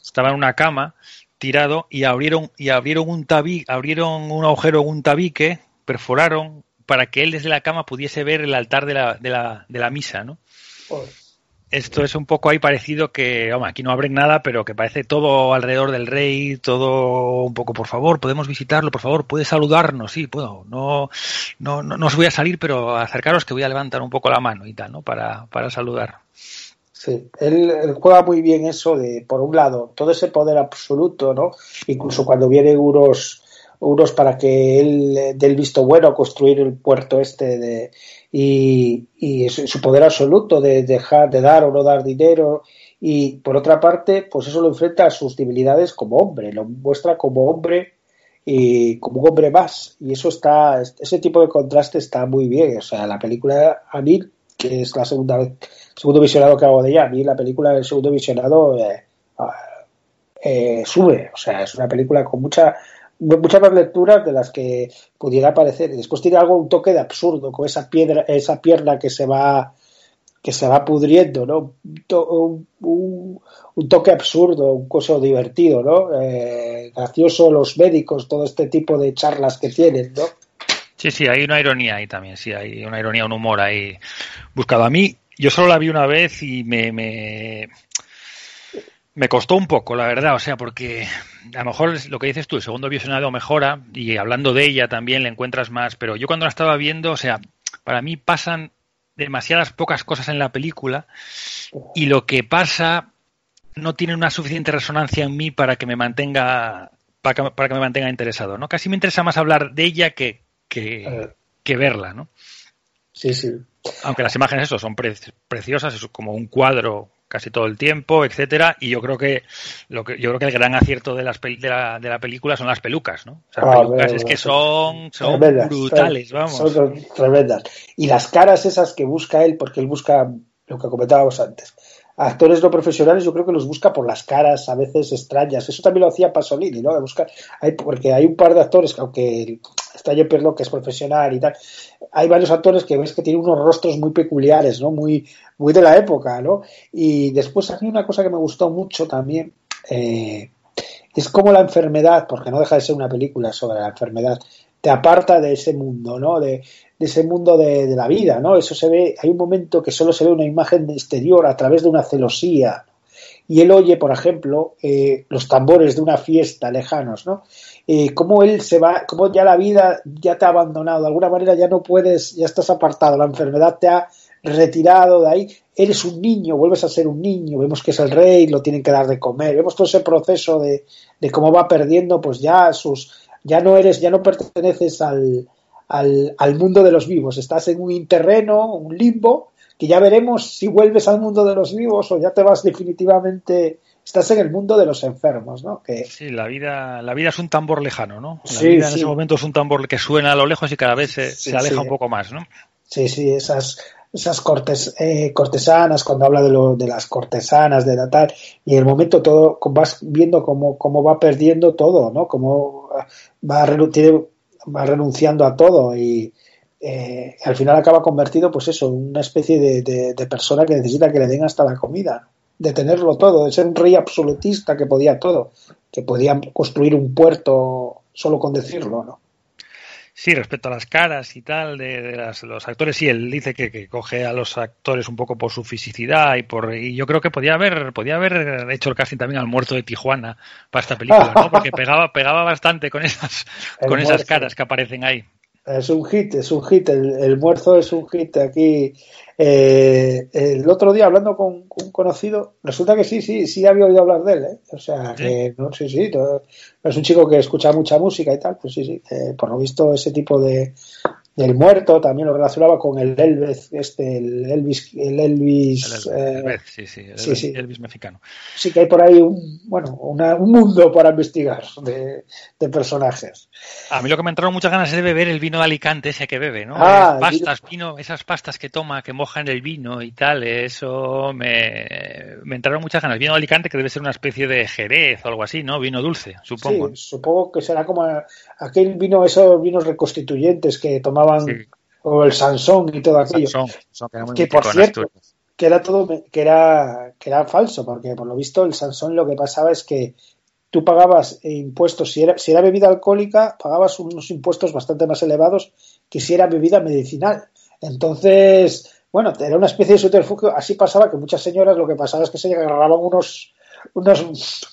estaba en una cama tirado y abrieron y abrieron un tabi, abrieron un agujero en un tabique, perforaron para que él desde la cama pudiese ver el altar de la, de la, de la misa, ¿no? joder. Esto es un poco ahí parecido que, vamos, aquí no abren nada, pero que parece todo alrededor del rey, todo un poco, por favor, podemos visitarlo, por favor, puede saludarnos, sí, puedo, no, no, no, no os voy a salir, pero acercaros que voy a levantar un poco la mano y tal, ¿no? Para, para saludar. Sí, él, él juega muy bien eso de, por un lado, todo ese poder absoluto, ¿no? Incluso cuando vienen unos, unos para que él eh, dé el visto bueno a construir el puerto este de, y, y su poder absoluto de dejar de dar o no dar dinero. Y por otra parte pues eso lo enfrenta a sus debilidades como hombre lo muestra como hombre y como un hombre más. Y eso está ese tipo de contraste está muy bien. O sea la película a mí que es la segunda vez segundo visionado que hago de ella a mí la película del segundo visionado eh, eh, sube. O sea es una película con mucha muchas más lecturas de las que pudiera parecer. Y después tiene algo, un toque de absurdo, con esa piedra, esa pierna que se va que se va pudriendo, ¿no? Un, to- un- un- un toque absurdo, un coso divertido, ¿no? Eh, gracioso los médicos, todo este tipo de charlas que tienen, ¿no? Sí, sí, hay una ironía ahí también, sí, hay una ironía, un humor ahí buscado. A mí, yo solo la vi una vez y me, me, me costó un poco, la verdad, o sea, porque a lo mejor lo que dices tú, el segundo visionado mejora y hablando de ella también le encuentras más, pero yo cuando la estaba viendo, o sea, para mí pasan demasiadas pocas cosas en la película y lo que pasa no tiene una suficiente resonancia en mí para que me mantenga para que, para que me mantenga interesado, ¿no? Casi me interesa más hablar de ella que, que, Eh, que verla, ¿no? sí, sí. Aunque las imágenes eso son pre- preciosas, es como un cuadro casi todo el tiempo, etcétera, y yo creo que lo que yo creo que el gran acierto de las de, la, de la película son las pelucas, ¿no? O sea, las Ah, pelucas es que son son Tremendas, brutales, son- vamos. Son tremendas. Y las caras esas que busca él, porque él busca lo que comentábamos antes. Actores no profesionales, yo creo que los busca por las caras a veces extrañas. Eso también lo hacía Pasolini, ¿no? De buscar, hay, porque hay un par de actores que, aunque está Jean Perlo, que es profesional y tal, hay varios actores que ves que tienen unos rostros muy peculiares, ¿no? Muy, muy de la época, ¿no? Y después a mí una cosa que me gustó mucho también, eh, es como la enfermedad, porque no deja de ser una película sobre la enfermedad, te aparta de ese mundo, ¿no? De, de ese mundo de, la vida, ¿no? Eso se ve, hay un momento que solo se ve una imagen exterior a través de una celosía. Y él oye, por ejemplo, eh, los tambores de una fiesta lejanos, ¿no? Eh, cómo él se va, cómo ya la vida ya te ha abandonado, de alguna manera ya no puedes, ya estás apartado, la enfermedad te ha retirado de ahí, eres un niño, vuelves a ser un niño, vemos que es el rey, lo tienen que dar de comer, vemos todo ese proceso de, de cómo va perdiendo, pues ya sus, ya no eres, ya no perteneces al, al, al mundo de los vivos, estás en un interreno, un limbo, que ya veremos si vuelves al mundo de los vivos o ya te vas definitivamente, estás en el mundo de los enfermos, ¿no? Que, Sí, la vida, la vida es un tambor lejano, ¿no? La Sí, vida en sí. ese momento es un tambor que suena a lo lejos y cada vez se, Sí, se aleja un poco más, ¿no? Sí, sí, esas, esas cortes, eh, cortesanas, cuando habla de, lo, de las cortesanas, de la tal, y en el momento todo, vas viendo cómo, cómo va perdiendo todo, ¿no? Cómo va, tiene- va renunciando a todo y eh, al final acaba convertido, pues eso, en una especie de, de- de persona que necesita que le den hasta la comida, de tenerlo todo, de ser un rey absolutista que podía todo, que podía construir un puerto solo con decirlo, ¿no? Sí, respecto a las caras y tal de, de las- los actores, sí, él dice que, que coge a los actores un poco por su fisicidad y por y yo creo que podía haber podía haber hecho el casting también al muerto de Tijuana para esta película, ¿no? Porque pegaba pegaba bastante con esas El con esas caras que aparecen ahí. Es un hit, es un hit, el, el muerto es un hit aquí. Eh, el otro día hablando con, con un conocido, resulta que sí, sí, sí había oído hablar de él, ¿eh? O sea, ¿Sí? que no, sí, sí, no- es un chico que escucha mucha música y tal, pues sí, sí, eh, por lo visto ese tipo de del muerto también lo relacionaba con el Elvis, este, el Elvis, el Elvis, El, eh, Elvis, sí, sí, el sí, Elvis, sí. Elvis mexicano. sí que hay por ahí un, bueno, una- un mundo para investigar de, de personajes. A mí lo que me entraron muchas ganas es de beber el vino de Alicante ese que bebe, ¿no? Ah, Eh, pastas, vino, esas pastas que toma, que mojan el vino y tal, eso me, me entraron muchas ganas. Vino de Alicante que debe ser una especie de jerez o algo así, ¿no? Vino dulce, supongo. Sí, supongo que será como aquel vino, esos vinos reconstituyentes que Sí. o el Sansón y todo aquello, Sansón, Sansón, que era muy que mítico por cierto, que era todo, que era, que era falso, porque por lo visto el Sansón lo que pasaba es que tú pagabas impuestos, si era, si era bebida alcohólica, pagabas unos impuestos bastante más elevados que si era bebida medicinal. Entonces, bueno, era una especie de subterfugio. Así pasaba que muchas señoras lo que pasaba es que se agarraban unos unos,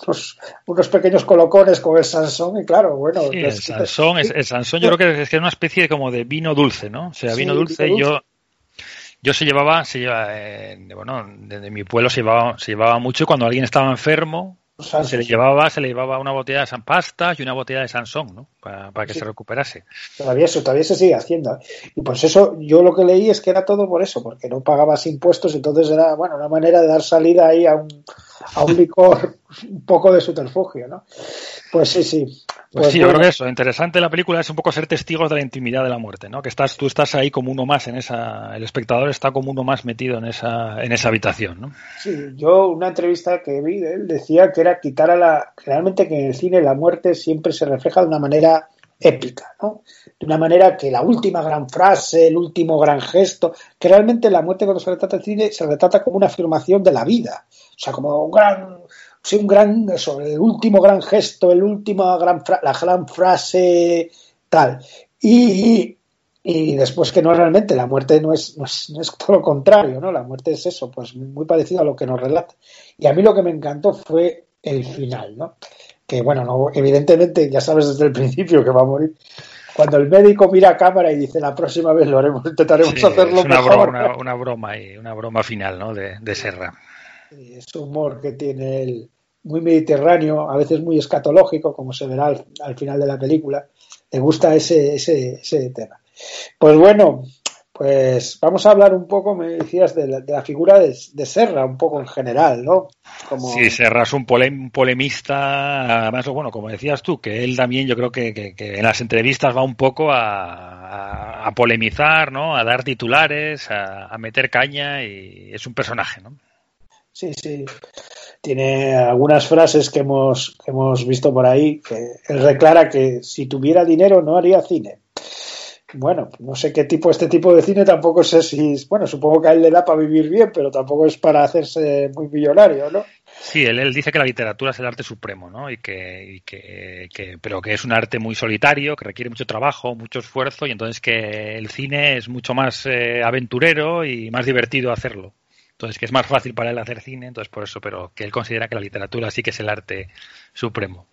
unos, unos pequeños colocones con el Sansón y claro, bueno. Sí, el pues- Sansón, es- el Sansón yo creo que es, que es una especie como de vino dulce, ¿no? O sea, Sí, vino dulce, yo yo se llevaba, se lleva, eh, bueno, desde mi pueblo se llevaba, se llevaba mucho cuando alguien estaba enfermo Se le llevaba, se le llevaba una botella de San Pastas y una botella de Sansón, ¿no? Para, para que Sí. se recuperase. Todavía eso, todavía se sigue haciendo. Y pues eso, yo lo que leí es que era todo por eso, porque no pagabas impuestos, entonces era, bueno, una manera de dar salida ahí a un, a un licor un poco de subterfugio, ¿no? Pues sí, sí. Pues, sí, yo creo que eso, interesante de la película es un poco ser testigos de la intimidad de la muerte, ¿no? Que estás, tú estás ahí como uno más en esa, el espectador está como uno más metido en esa, en esa habitación, ¿no? Sí, yo una entrevista que vi de él decía que era quitar a la... Realmente que en el cine la muerte siempre se refleja de una manera épica, ¿no? De una manera que la última gran frase, el último gran gesto, que realmente la muerte cuando se retrata en cine se retrata como una afirmación de la vida, o sea, como un gran, sí, un gran, eso, el último gran gesto, el último gran, la gran frase, tal. Y, y después que no realmente, la muerte no es, no es, no es todo lo contrario, ¿no? La muerte es eso, pues muy parecido a lo que nos relata. Y a mí lo que me encantó fue el final, ¿no? Que bueno, no, evidentemente ya sabes desde el principio que va a morir. Cuando el médico mira a cámara y dice la próxima vez lo haremos, intentaremos Sí, hacerlo es una mejor. broma, una, una broma y una broma final, ¿no? De, de Serra. Y ese humor que tiene él, muy mediterráneo, a veces muy escatológico, como se verá al, al final de la película. Le gusta ese, ese, ese tema. Pues bueno, pues vamos a hablar un poco, me decías, de la, de la figura de, de Serra, un poco en general, ¿no? Como, Sí, Serra es un, pole- un polemista, además, bueno, como decías tú, que él también yo creo que, que- que en las entrevistas va un poco a, a- a polemizar, ¿no? A dar titulares, a, a meter caña y es un personaje, ¿no? Sí, sí. Tiene algunas frases que hemos, que hemos visto por ahí, que él declara que si tuviera dinero no haría cine. Bueno, no sé qué tipo, este tipo de cine tampoco sé si, bueno, supongo que a él le da para vivir bien, pero tampoco es para hacerse muy millonario, ¿no? Sí, él, él dice que la literatura es el arte supremo, ¿no? Y que, y que, que- pero que es un arte muy solitario, que requiere mucho trabajo, mucho esfuerzo, y entonces que el cine es mucho más eh, aventurero y más divertido hacerlo. Entonces que es más fácil para él hacer cine, entonces por eso, pero que él considera que la literatura sí que es el arte supremo.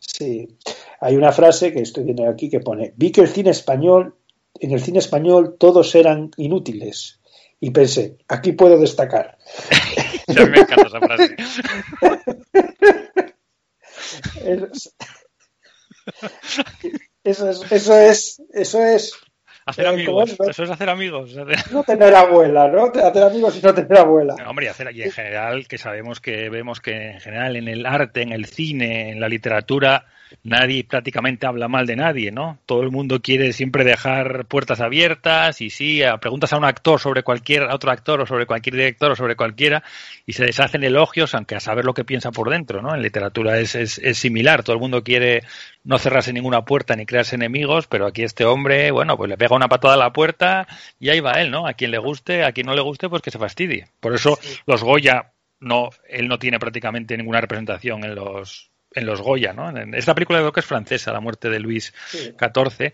Sí. Hay una frase que estoy viendo aquí que pone, vi que el cine español, en el cine español todos eran inútiles. Y pensé, aquí puedo destacar. A mí me encanta esa frase. Es- Eso es, eso es, eso es Hacer Eh, amigos, eso es hacer amigos. no tener abuela, ¿no? Hacer amigos y no tener abuela. No, Hombre, y hacer, y en general, que sabemos que vemos que en general en el arte, en el cine, en la literatura, nadie prácticamente habla mal de nadie, ¿no? Todo el mundo quiere siempre dejar puertas abiertas y sí, preguntas a un actor sobre cualquier, otro actor o sobre cualquier director o sobre cualquiera y se deshacen elogios, aunque a saber lo que piensa por dentro, ¿no? En literatura es, es, es similar, todo el mundo quiere no cerrarse ninguna puerta ni crearse enemigos, pero aquí este hombre, bueno, pues le pega una patada a la puerta y ahí va él, ¿no? A quien le guste, a quien no le guste, pues que se fastidie. Por eso los Goya, no, él no tiene prácticamente ninguna representación en los en los Goya, ¿no? En esta película creo que es francesa, La muerte de Luis XIV,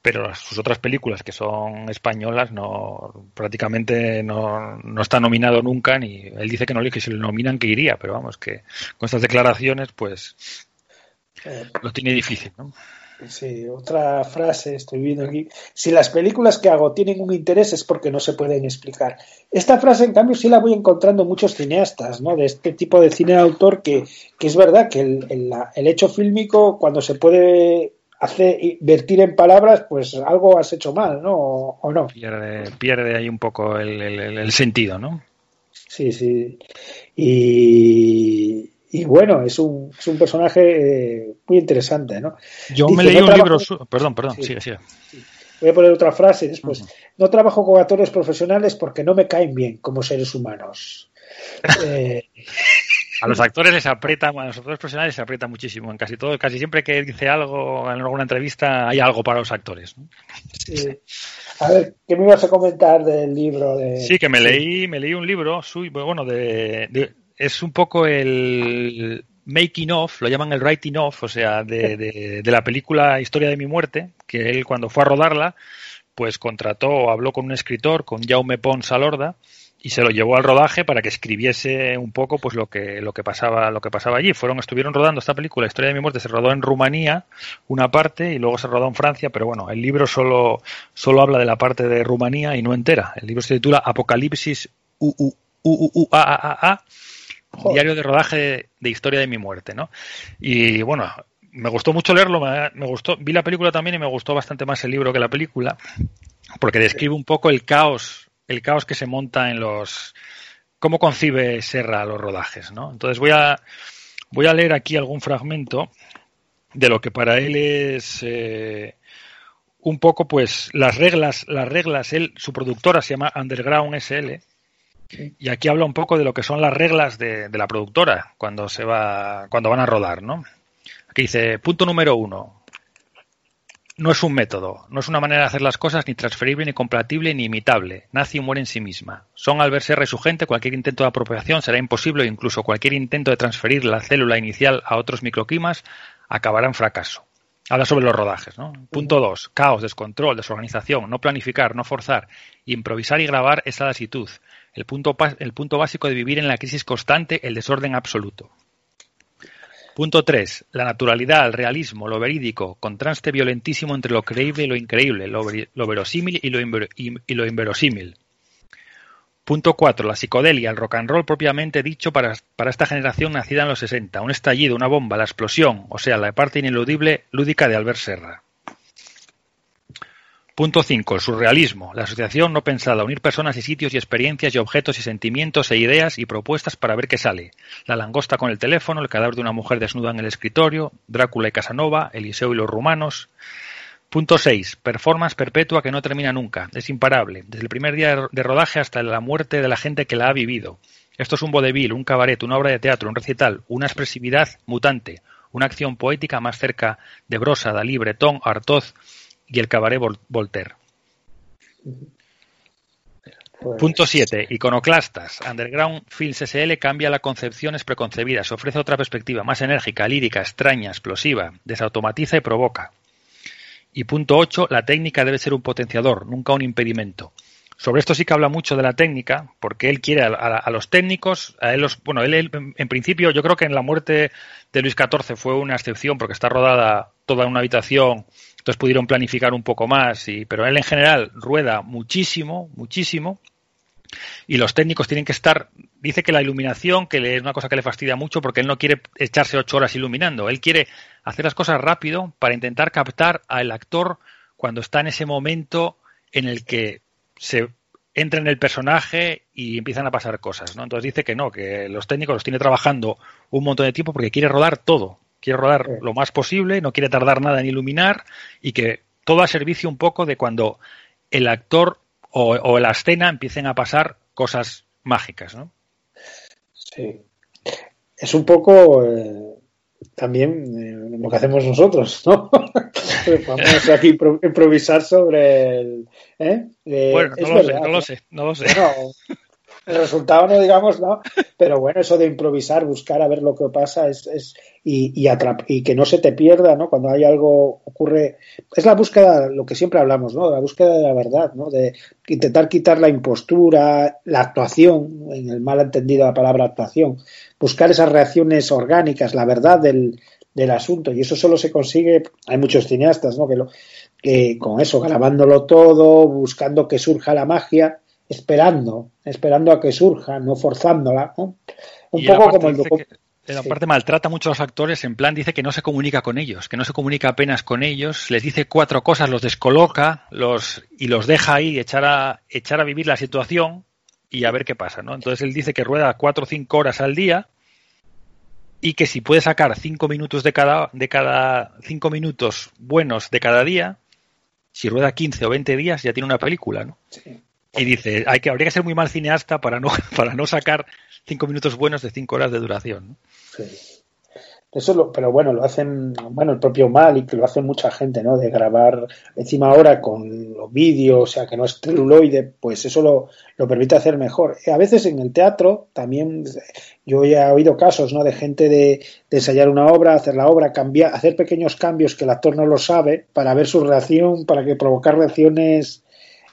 pero sus otras películas que son españolas no prácticamente no, no está nominado nunca ni él dice que no que si le nominan que iría, pero vamos que con estas declaraciones pues Eh, lo tiene difícil, ¿no? Sí, otra frase, estoy viendo aquí. Si las películas que hago tienen un interés es porque no se pueden explicar. Esta frase, en cambio, sí la voy encontrando en muchos cineastas, ¿no? De este tipo de cine de autor que, que es verdad que el, el- hecho fílmico, cuando se puede hacer y vertir en palabras, pues algo has hecho mal, ¿no? O, o no. Pierde, pierde ahí un poco el, el- el sentido, ¿no? Sí, sí. Y, y bueno, es un, es un personaje eh, muy interesante, ¿no? Yo Dice, me leí "No un trabajo- libro, su- perdón, perdón, Sí. sigue, sigue. Voy a poner otra frase después. No trabajo con actores profesionales porque no me caen bien como seres humanos. Eh, A los actores les aprieta, a los actores profesionales les aprieta muchísimo. En casi todo, casi siempre que dice algo en alguna entrevista hay algo para los actores. ¿no? sí. A ver, ¿qué me ibas a comentar del libro? De... Sí, que me leí, me leí un libro, suyo, bueno, de, de- es un poco el making of, lo llaman el writing of, o sea, de, de- de la película Historia de mi muerte, que él cuando fue a rodarla, pues contrató o habló con un escritor, con Jaume Pons Alorda, y se lo llevó al rodaje para que escribiese un poco pues lo que lo que pasaba lo que pasaba allí. Fueron estuvieron rodando esta película Historia de mi muerte se rodó en Rumanía una parte y luego se rodó en Francia pero bueno el libro solo solo habla de la parte de Rumanía y no entera. El libro se titula Apocalipsis U U U U U A A A A Diario de rodaje de, Historia de mi muerte no y bueno me gustó mucho leerlo me, me gustó vi la película también y me gustó bastante más el libro que la película porque describe un poco el caos el caos que se monta en los cómo concibe Serra los rodajes, ¿no? Entonces voy a voy a leer aquí algún fragmento de lo que para él es eh, un poco pues las reglas las reglas él su productora se llama Underground SL y aquí habla un poco de lo que son las reglas de, de la productora cuando se va cuando van a rodar, ¿no? Aquí dice punto número uno no es un método, no es una manera de hacer las cosas ni transferible, ni compatible, ni imitable. Nace y muere en sí misma. Son al verse y su gente, cualquier intento de apropiación será imposible e incluso cualquier intento de transferir la célula inicial a otros microclimas acabará en fracaso. Habla sobre los rodajes. ¿no? Punto 2. Caos, descontrol, desorganización, no planificar, no forzar. Improvisar y grabar es la lasitud. El punto, el punto básico de vivir en la crisis constante, el desorden absoluto. Punto 3. La naturalidad, el realismo, lo verídico, contraste violentísimo entre lo creíble y lo increíble, lo, verosímil y lo inverosímil. Punto 4. La psicodelia, el rock and roll propiamente dicho para, para esta generación nacida en los 60. Un estallido, una bomba, la explosión, o sea, la parte ineludible lúdica de Albert Serra. Punto 5. El surrealismo, la asociación no pensada, unir personas y sitios y experiencias y objetos y sentimientos e ideas y propuestas para ver qué sale. La langosta con el teléfono, el cadáver de una mujer desnuda en el escritorio, Drácula y Casanova, Eliseo y los rumanos. Punto 6. Performance perpetua que no termina nunca. Es imparable. Desde el primer día de rodaje hasta la muerte de la gente que la ha vivido. Esto es un vodevil, un cabaret, una obra de teatro, un recital, una expresividad mutante, una acción poética más cerca de Brosa, Dalí, Bretón, Artaud y el cabaret Vol- Voltaire. Pues, Punto 7. Iconoclastas. Underground Films SL cambia las concepciones preconcebidas, ofrece otra perspectiva más enérgica, lírica, extraña, explosiva, desautomatiza y provoca. Y punto 8. La técnica debe ser un potenciador, nunca un impedimento. Sobre esto sí que habla mucho de la técnica, porque él quiere a, a- a los técnicos, a él los, bueno, él, él, en- en principio yo creo que en la muerte de Luis XIV fue una excepción porque está rodada toda en una habitación, entonces pudieron planificar un poco más, y, pero él en general rueda muchísimo, muchísimo, y los técnicos tienen que estar, dice que la iluminación, que es una cosa que le fastidia mucho porque él no quiere echarse ocho horas iluminando, él quiere hacer las cosas rápido para intentar captar al actor cuando está en ese momento en el que se entra en el personaje y empiezan a pasar cosas, ¿no? Entonces dice que no, que los técnicos los tiene trabajando un montón de tiempo porque quiere rodar todo, quiere rodar Sí. lo más posible, no quiere tardar nada en iluminar y que todo a servicio un poco de cuando el actor o, o la escena empiecen a pasar cosas mágicas, ¿no? Sí. Es un poco eh, también eh, lo que hacemos nosotros, ¿no? Vamos aquí improvisar sobre el. ¿eh? Eh, bueno, no lo sé, no lo sé, no lo sé. Bueno, el resultado no digamos, ¿no? Pero bueno, eso de improvisar, buscar a ver lo que pasa es, es y, y, y que no se te pierda, ¿no? Cuando hay algo ocurre, es la búsqueda, lo que siempre hablamos, ¿no? La búsqueda de la verdad, ¿no? De intentar quitar la impostura, la actuación, en el mal entendido la palabra actuación, buscar esas reacciones orgánicas, la verdad del, del asunto y eso solo se consigue, hay muchos cineastas, ¿no? Que lo, que con eso, grabándolo todo, buscando que surja la magia, esperando, esperando a que surja, no forzándola, ¿no? Un Y poco como el dice docu- que- Sí. aparte maltrata mucho a los actores, en plan dice que no se comunica con ellos, que no se comunica apenas con ellos, les dice cuatro cosas, los descoloca, los y los deja ahí echar a echar a vivir la situación y a ver qué pasa, ¿no? Entonces él dice que rueda cuatro o cinco horas al día y que si puede sacar cinco minutos de cada de cada cinco minutos buenos de cada día, si rueda 15 o 20 días ya tiene una película, ¿no? Sí. Y dice, hay que habría que ser muy mal cineasta para no para no sacar cinco minutos buenos de cinco horas de duración. Sí. Eso lo, pero bueno, lo hacen, bueno, el propio Malik, lo hace mucha gente, ¿no? De grabar encima ahora con los vídeos, o sea, que no es celuloide, pues eso lo, lo permite hacer mejor. A veces en el teatro también, yo ya he oído casos, ¿no? De gente de, de ensayar una obra, hacer la obra, cambiar, hacer pequeños cambios que el actor no lo sabe, para ver su reacción, para que provocar reacciones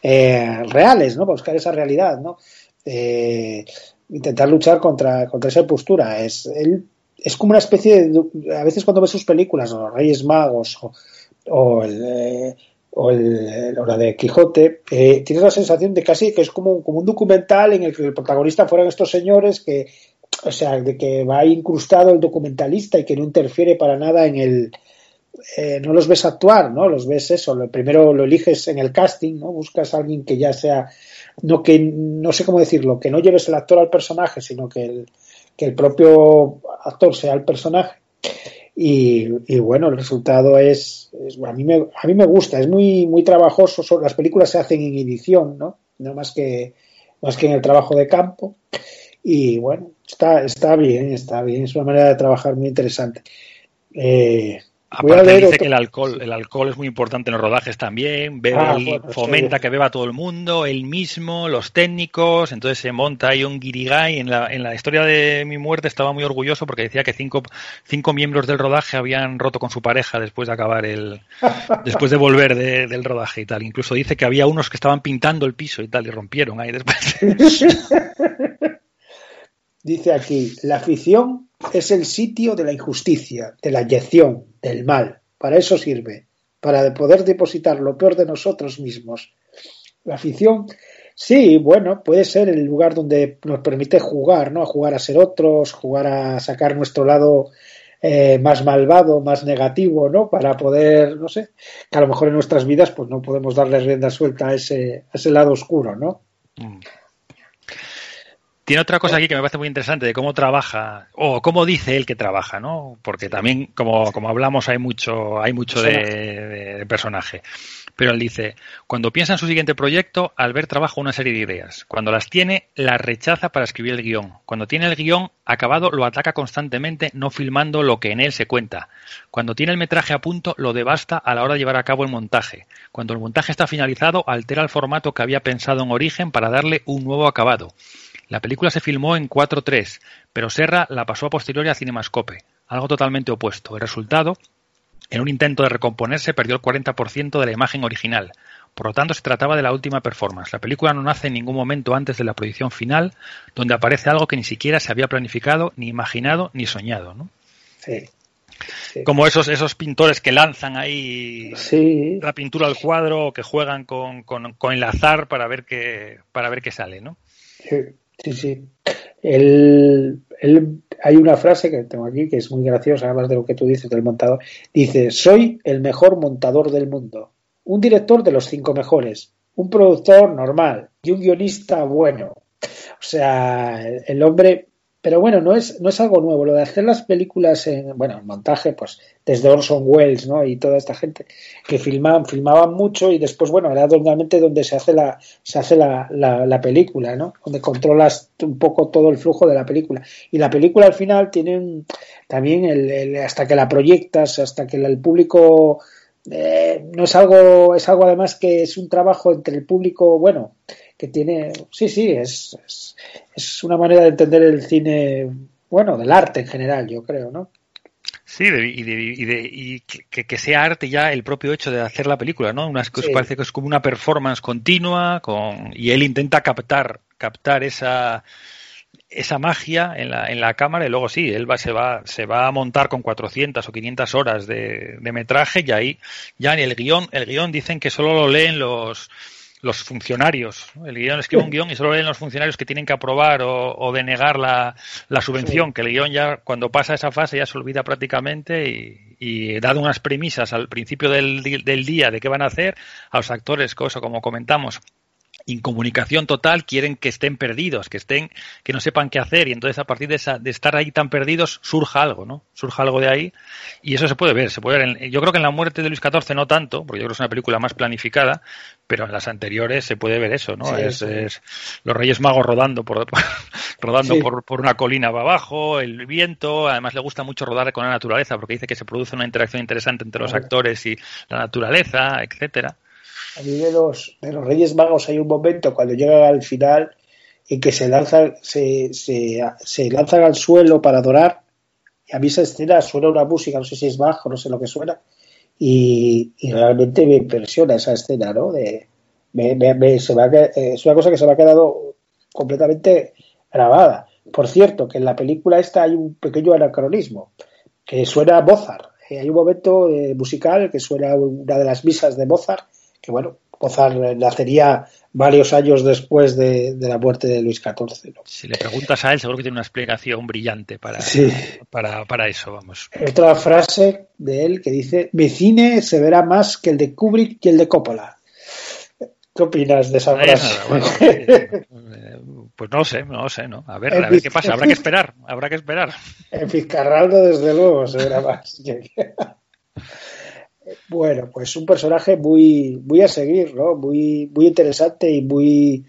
eh, reales, ¿no? Buscar esa realidad, ¿no? Eh, intentar luchar contra, contra esa postura. Es, es como una especie de. A veces cuando ves sus películas, Los Reyes Magos, o, o el. eh, o la de Quijote, eh, tienes la sensación de casi que es como, como un documental en el que el protagonista fueran estos señores que, o sea, de que va incrustado el documentalista y que no interfiere para nada en el, eh, no los ves actuar, ¿no? Los ves eso, lo, primero lo eliges en el casting, ¿no? Buscas a alguien que ya sea, no que, no sé cómo decirlo, que no lleves el actor al personaje, sino que el, que el propio actor sea el personaje. Y, bueno, el resultado es, es- a, mí me, a mí me gusta, es muy, muy trabajoso, las películas se hacen en edición, ¿no? No más que, más que en el trabajo de campo. Y bueno, está, está bien, está bien, es una manera de trabajar muy interesante. Eh, Aparte dice otro- que el alcohol, el alcohol es muy importante en los rodajes también, bebe Ah, bueno, fomenta sí. que beba todo el mundo, él mismo, los técnicos, entonces se monta ahí un guirigay. En la, en la historia de mi muerte estaba muy orgulloso porque decía que cinco, cinco miembros del rodaje habían roto con su pareja después de acabar el, después de volver de- del rodaje y tal. Incluso dice que había unos que estaban pintando el piso y tal y rompieron ahí después. Dice aquí, la ficción es el sitio de la injusticia, de la inyección, del mal. Para eso sirve, para poder depositar lo peor de nosotros mismos. La ficción, sí, bueno, puede ser el lugar donde nos permite jugar, ¿no? A jugar a ser otros, jugar a sacar nuestro lado eh, más malvado, más negativo, ¿no? Para poder, no sé, que a lo mejor en nuestras vidas pues no podemos darle rienda suelta a ese, a ese lado oscuro, ¿no? Mm. Tiene otra cosa aquí que me parece muy interesante de cómo trabaja o cómo dice él que trabaja, ¿no? Porque también, como, como hablamos, hay mucho, hay mucho de, de- de personaje. Pero él dice, cuando piensa en su siguiente proyecto, Albert trabaja una serie de ideas. Cuando las tiene, las rechaza para escribir el guion. Cuando tiene el guion acabado, lo ataca constantemente, no filmando lo que en él se cuenta. Cuando tiene el metraje a punto, lo devasta a la hora de llevar a cabo el montaje. Cuando el montaje está finalizado, altera el formato que había pensado en origen para darle un nuevo acabado. La película se filmó en 4.3, pero Serra la pasó a posteriori a Cinemascope, algo totalmente opuesto. El resultado, en un intento de recomponerse, perdió el 40% de la imagen original. Por lo tanto, se trataba de la última performance. La película no nace en ningún momento antes de la proyección final, donde aparece algo que ni siquiera se había planificado, ni imaginado, ni soñado. ¿no? Sí. Sí. Como esos, esos pintores que lanzan ahí Sí, la pintura al cuadro, o que juegan con, con, con el azar para ver qué, para ver qué sale, ¿no? Sí, sí, sí. Hay una frase que tengo aquí que es muy graciosa, además de lo que tú dices del montador. Dice, soy el mejor montador del mundo, un director de los cinco mejores, un productor normal y un guionista bueno. O sea, el hombre... Pero bueno, no es, no es algo nuevo. Lo de hacer las películas en, bueno, en montaje, pues desde Orson Welles, ¿no? Y toda esta gente que filmaban, filmaban mucho y después, bueno, era normalmente donde se hace la, se hace la, la, la película, ¿no? Donde controlas un poco todo el flujo de la película. Y la película al final tiene un- también el, el- hasta que la proyectas, hasta que el público eh, no es algo, es algo además que es un trabajo entre el público, bueno, que tiene, sí, sí, es, es, es una manera de entender el cine, bueno, del arte en general, yo creo, ¿no? Sí, de- y, de- y de- y que, que sea arte ya el propio hecho de hacer la película, ¿no? Unas Sí. parece que es como una performance continua con, y él intenta captar, captar esa, esa magia en la, en la cámara y luego sí, él va, se, va, se va a montar con 400 o 500 horas de, de metraje y ahí ya en el guion, el guion dicen que solo lo leen los, los funcionarios. El guion escribe un guion y solo leen los funcionarios que tienen que aprobar o, o denegar la, la subvención, que el guion ya cuando pasa esa fase ya se olvida prácticamente y, y dado unas premisas al principio del, del día de qué van a hacer, a los actores, cosa como comentamos, incomunicación total, quieren que estén perdidos, que estén, que no sepan qué hacer, y entonces a partir de, esa, de estar ahí tan perdidos surja algo, ¿no? Surja algo de ahí, y eso se puede ver, se puede ver. En- yo creo que en la muerte de Luis XIV no tanto, porque yo creo que es una película más planificada, pero en las anteriores se puede ver eso, ¿no? Sí, es, sí. es los Reyes Magos rodando por, rodando Sí. por, por una colina para abajo, el viento, además le gusta mucho rodar con la naturaleza, porque dice que se produce una interacción interesante entre los actores y la naturaleza, etcétera. A mí de los, de los Reyes Magos hay un momento cuando llegan al final en que se lanzan, se, se, se lanzan al suelo para adorar. Y a mí esa escena suena una música, no sé si es bajo, no sé lo que suena. Y, y realmente me impresiona esa escena, ¿no? De, se eh, es una cosa que se me ha quedado completamente grabada. Por cierto, que en la película esta hay un pequeño anacronismo, que suena Mozart. Eh, hay un momento eh, musical que suena una de las misas de Mozart, que bueno, Mozart nacería varios años después de, de la muerte de Luis XIV. ¿no? Si le preguntas a él, seguro que tiene una explicación brillante para, Sí. para, para eso, vamos. Otra frase de él que dice, mi cine se verá más que el de Kubrick y el de Coppola. ¿Qué opinas de esa frase? bueno, eh, pues no lo sé, no lo sé, ¿no? A ver, a ver qué pasa, habrá que esperar, habrá que esperar. En Fitzcarraldo, desde luego, se verá más. bueno, pues un personaje muy, muy a seguir, ¿no? Muy, muy interesante y muy.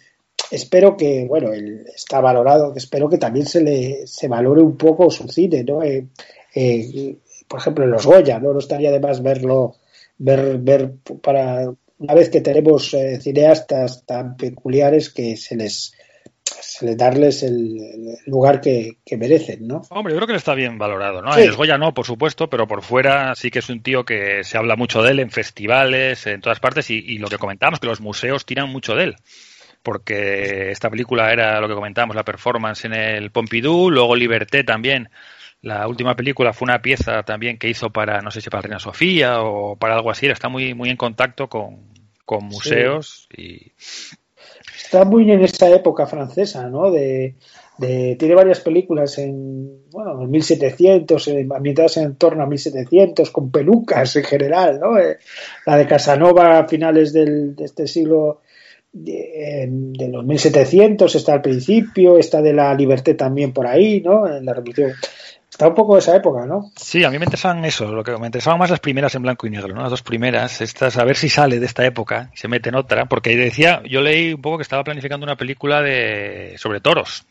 Espero que, bueno, él está valorado, espero que también se le se valore un poco su cine, ¿no? Eh, eh, por ejemplo, en los Goya, ¿no? No estaría de más verlo, ver, ver para una vez que tenemos eh, cineastas tan peculiares que se les, se les darles el, lugar que, que merecen, ¿no? Hombre, yo creo que le está bien valorado, ¿no? Sí. En Goya no, por supuesto, pero por fuera sí que es un tío que se habla mucho de él en festivales, en todas partes, y, y lo que comentábamos, que los museos tiran mucho de él. Porque esta película era lo que comentábamos, la performance en el Pompidou, luego Liberté también. La última película fue una pieza también que hizo para, no sé si para Reina Sofía o para algo así, está muy, muy en contacto con, con museos y Está muy en esa época francesa, ¿no? De, de- tiene varias películas en, bueno, en 1700, eh, ambientadas en torno a 1700, con pelucas en general, ¿no? Eh, la de Casanova a finales del, de este siglo de, de los 1700 está al principio, está de la Liberté también por ahí, ¿no? En la Revolución. Está un poco de esa época, ¿no? Sí, a mí me interesaban eso, lo que me interesaban más las primeras en blanco y negro, ¿no? Las dos primeras, estas, a ver si sale de esta época se mete en otra, porque decía, yo leí un poco que estaba planificando una película de sobre toros,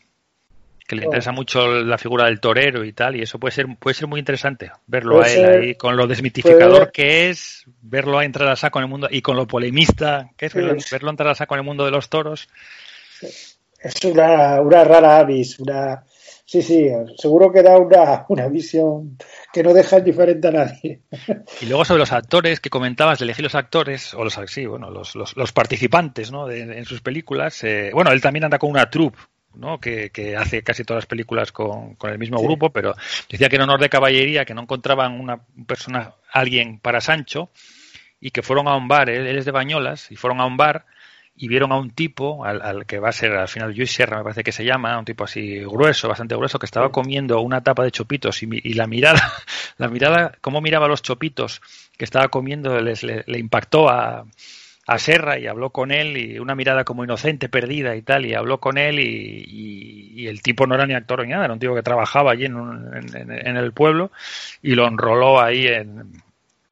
que le Oh. interesa mucho la figura del torero y tal, y eso puede ser puede ser muy interesante, verlo Puede a él ser- ahí con lo desmitificador puede- que es, verlo a entrar a saco en el mundo y con lo polemista que es Sí. verlo, verlo entrar a saco en el mundo de los toros. Es una, una rara avis, una... Sí, sí, seguro que da una, una visión que no deja indiferente a nadie. Y luego sobre los actores que comentabas, de elegir los actores, o los, sí, bueno, los, los, los participantes ¿no? de, en sus películas. eh, bueno, él también anda con una troupe, ¿no? que, que hace casi todas las películas con, con el mismo Sí. grupo, pero decía que en honor de caballería, que no encontraban una persona, alguien para Sancho, y que fueron a un bar, él, él es de Bañolas, y fueron a un bar y vieron a un tipo, al, al que va a ser al final Luis Sierra, me parece que se llama, un tipo así grueso, bastante grueso, que estaba comiendo una tapa de chopitos y, y la mirada, la mirada, cómo miraba los chopitos que estaba comiendo, les, le, le impactó a, a Serra y habló con él y una mirada como inocente, perdida y tal, y habló con él y, y- y el tipo no era ni actor ni nada, era un tipo que trabajaba allí en, un- en- en- en el pueblo y lo enroló ahí en,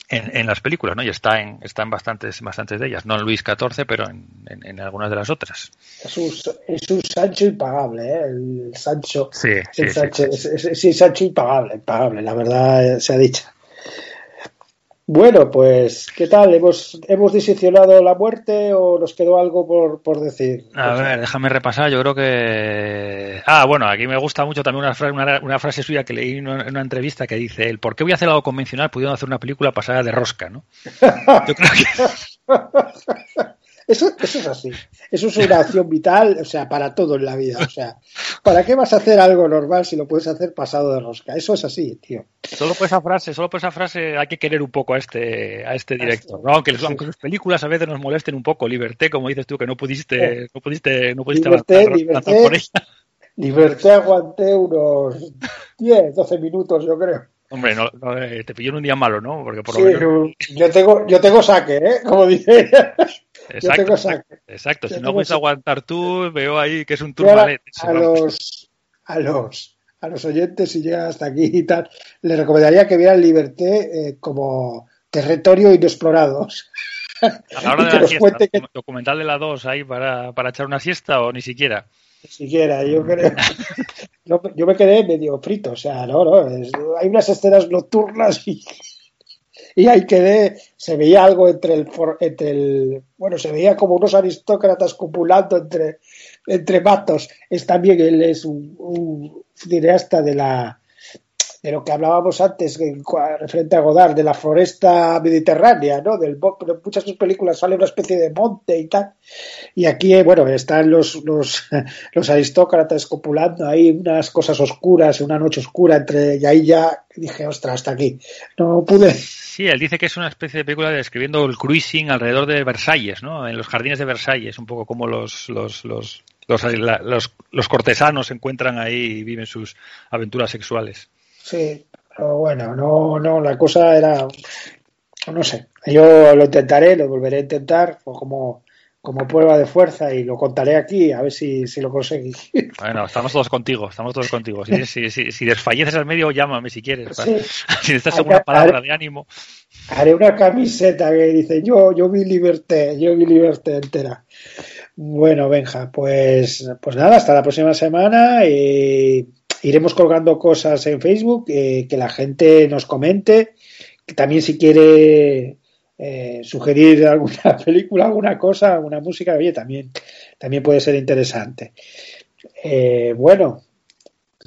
en, en las películas, ¿no? Y está en, está en bastantes, bastantes de ellas, no en Luis XIV, pero en, en- en algunas de las otras. Es un, es un Sancho impagable, ¿eh? El Sancho. Sí, el sí, sí. Sancho, es- es- sí, Sancho impagable, impagable, la verdad eh, se ha dicho. Bueno, pues, ¿qué tal? ¿Hemos, hemos diseccionado la muerte o nos quedó algo por, por decir? A ver, déjame repasar. Yo creo que. Ah, bueno, aquí me gusta mucho también una frase, una, una frase suya que leí en una, en una entrevista que dice: el ¿Por qué voy a hacer algo convencional pudiendo hacer una película pasada de rosca, no? Yo creo que. Eso, eso es así. Eso es una acción vital, o sea, para todo en la vida. O sea, ¿para qué vas a hacer algo normal si lo puedes hacer pasado de rosca? Eso es así, tío. Solo por esa frase, solo por esa frase hay que querer un poco a este, a este director, ¿no? Aunque, aunque sus películas a veces nos molesten un poco. Liberté, como dices tú, que no pudiste, no pudiste, no pudiste Liberté, avanzar, Liberté. por ella. Liberté aguanté unos 10, 12 minutos, yo creo. Hombre, no, no, eh, te pilló en un día malo, ¿no? Porque por Sí, lo menos. yo tengo, yo tengo saque, ¿eh? Como dice. Yo Exacto, tengo exacto, saque. exacto. Yo Si no puedes aguantar tú, veo ahí que es un turmalet. a los, a los, a los oyentes, si llegan hasta aquí y tal, les recomendaría que vieran Liberté eh, como territorio inexplorado. A la hora de la siesta, que- documental de la 2 ahí para, para echar una siesta o ni siquiera. Ni siquiera, yo creo. Yo, yo me quedé medio frito, o sea, no, no. es- hay unas escenas nocturnas y, y ahí quedé. Se veía algo entre el, entre el. Bueno, se veía como unos aristócratas copulando entre, entre matos. Es también, él es un, un cineasta de la de lo que hablábamos antes referente a Godard, de la floresta mediterránea, ¿no? Del de muchas de sus películas sale una especie de monte y tal. Y aquí, eh, bueno, están los, los, los aristócratas copulando ahí unas cosas oscuras, una noche oscura entre, y ahí ya dije, ostras, hasta aquí. No pude. Sí, él dice que es una especie de película describiendo el cruising alrededor de Versalles, ¿no? En los jardines de Versalles, un poco como los los los los, los, los cortesanos se encuentran ahí y viven sus aventuras sexuales. Sí, pero bueno, no, no, la cosa era, no sé, yo lo intentaré, lo volveré a intentar o como, como prueba de fuerza y lo contaré aquí a ver si, si lo conseguí. Bueno, estamos todos contigo, estamos todos contigo. Si, si, si, si desfalleces al medio, llámame si quieres. Sí. Si necesitas alguna palabra de ánimo. Haré una camiseta que dice yo, yo vi liberté, yo vi liberté entera. Bueno, Benja, pues, pues nada, hasta la próxima semana. eh, iremos colgando cosas en Facebook, eh, que la gente nos comente, que también si quiere eh, sugerir alguna película, alguna cosa, alguna música, oye, también, también puede ser interesante. Eh, bueno,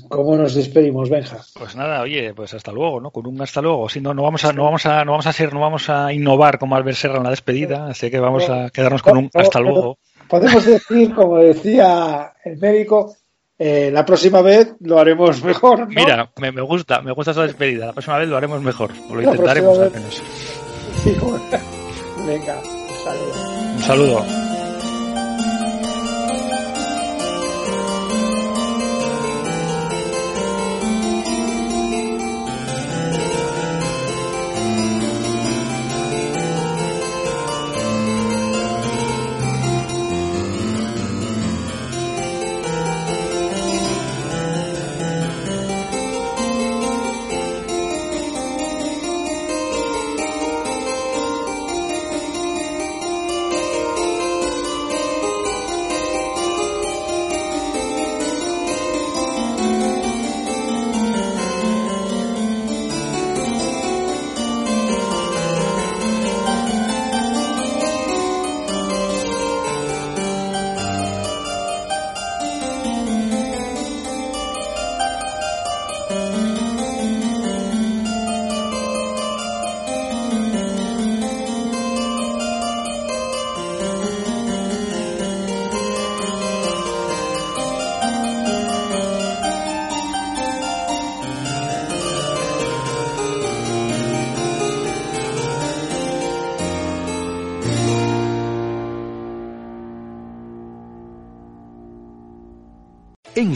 ¿cómo nos despedimos, Benja? Pues nada, oye, pues hasta luego, ¿no? Con un hasta luego. Si no, no vamos a, no vamos a, no vamos a ser, no vamos a innovar como Albert Serra en la despedida, así que vamos a quedarnos con un hasta luego. Podemos decir, como decía el médico, eh, la próxima vez lo haremos mejor. ¿no? Mira, me, me gusta, me gusta esa despedida. La próxima vez lo haremos mejor, o lo La intentaremos al menos. Sí, bueno. Venga, un saludo. Un saludo.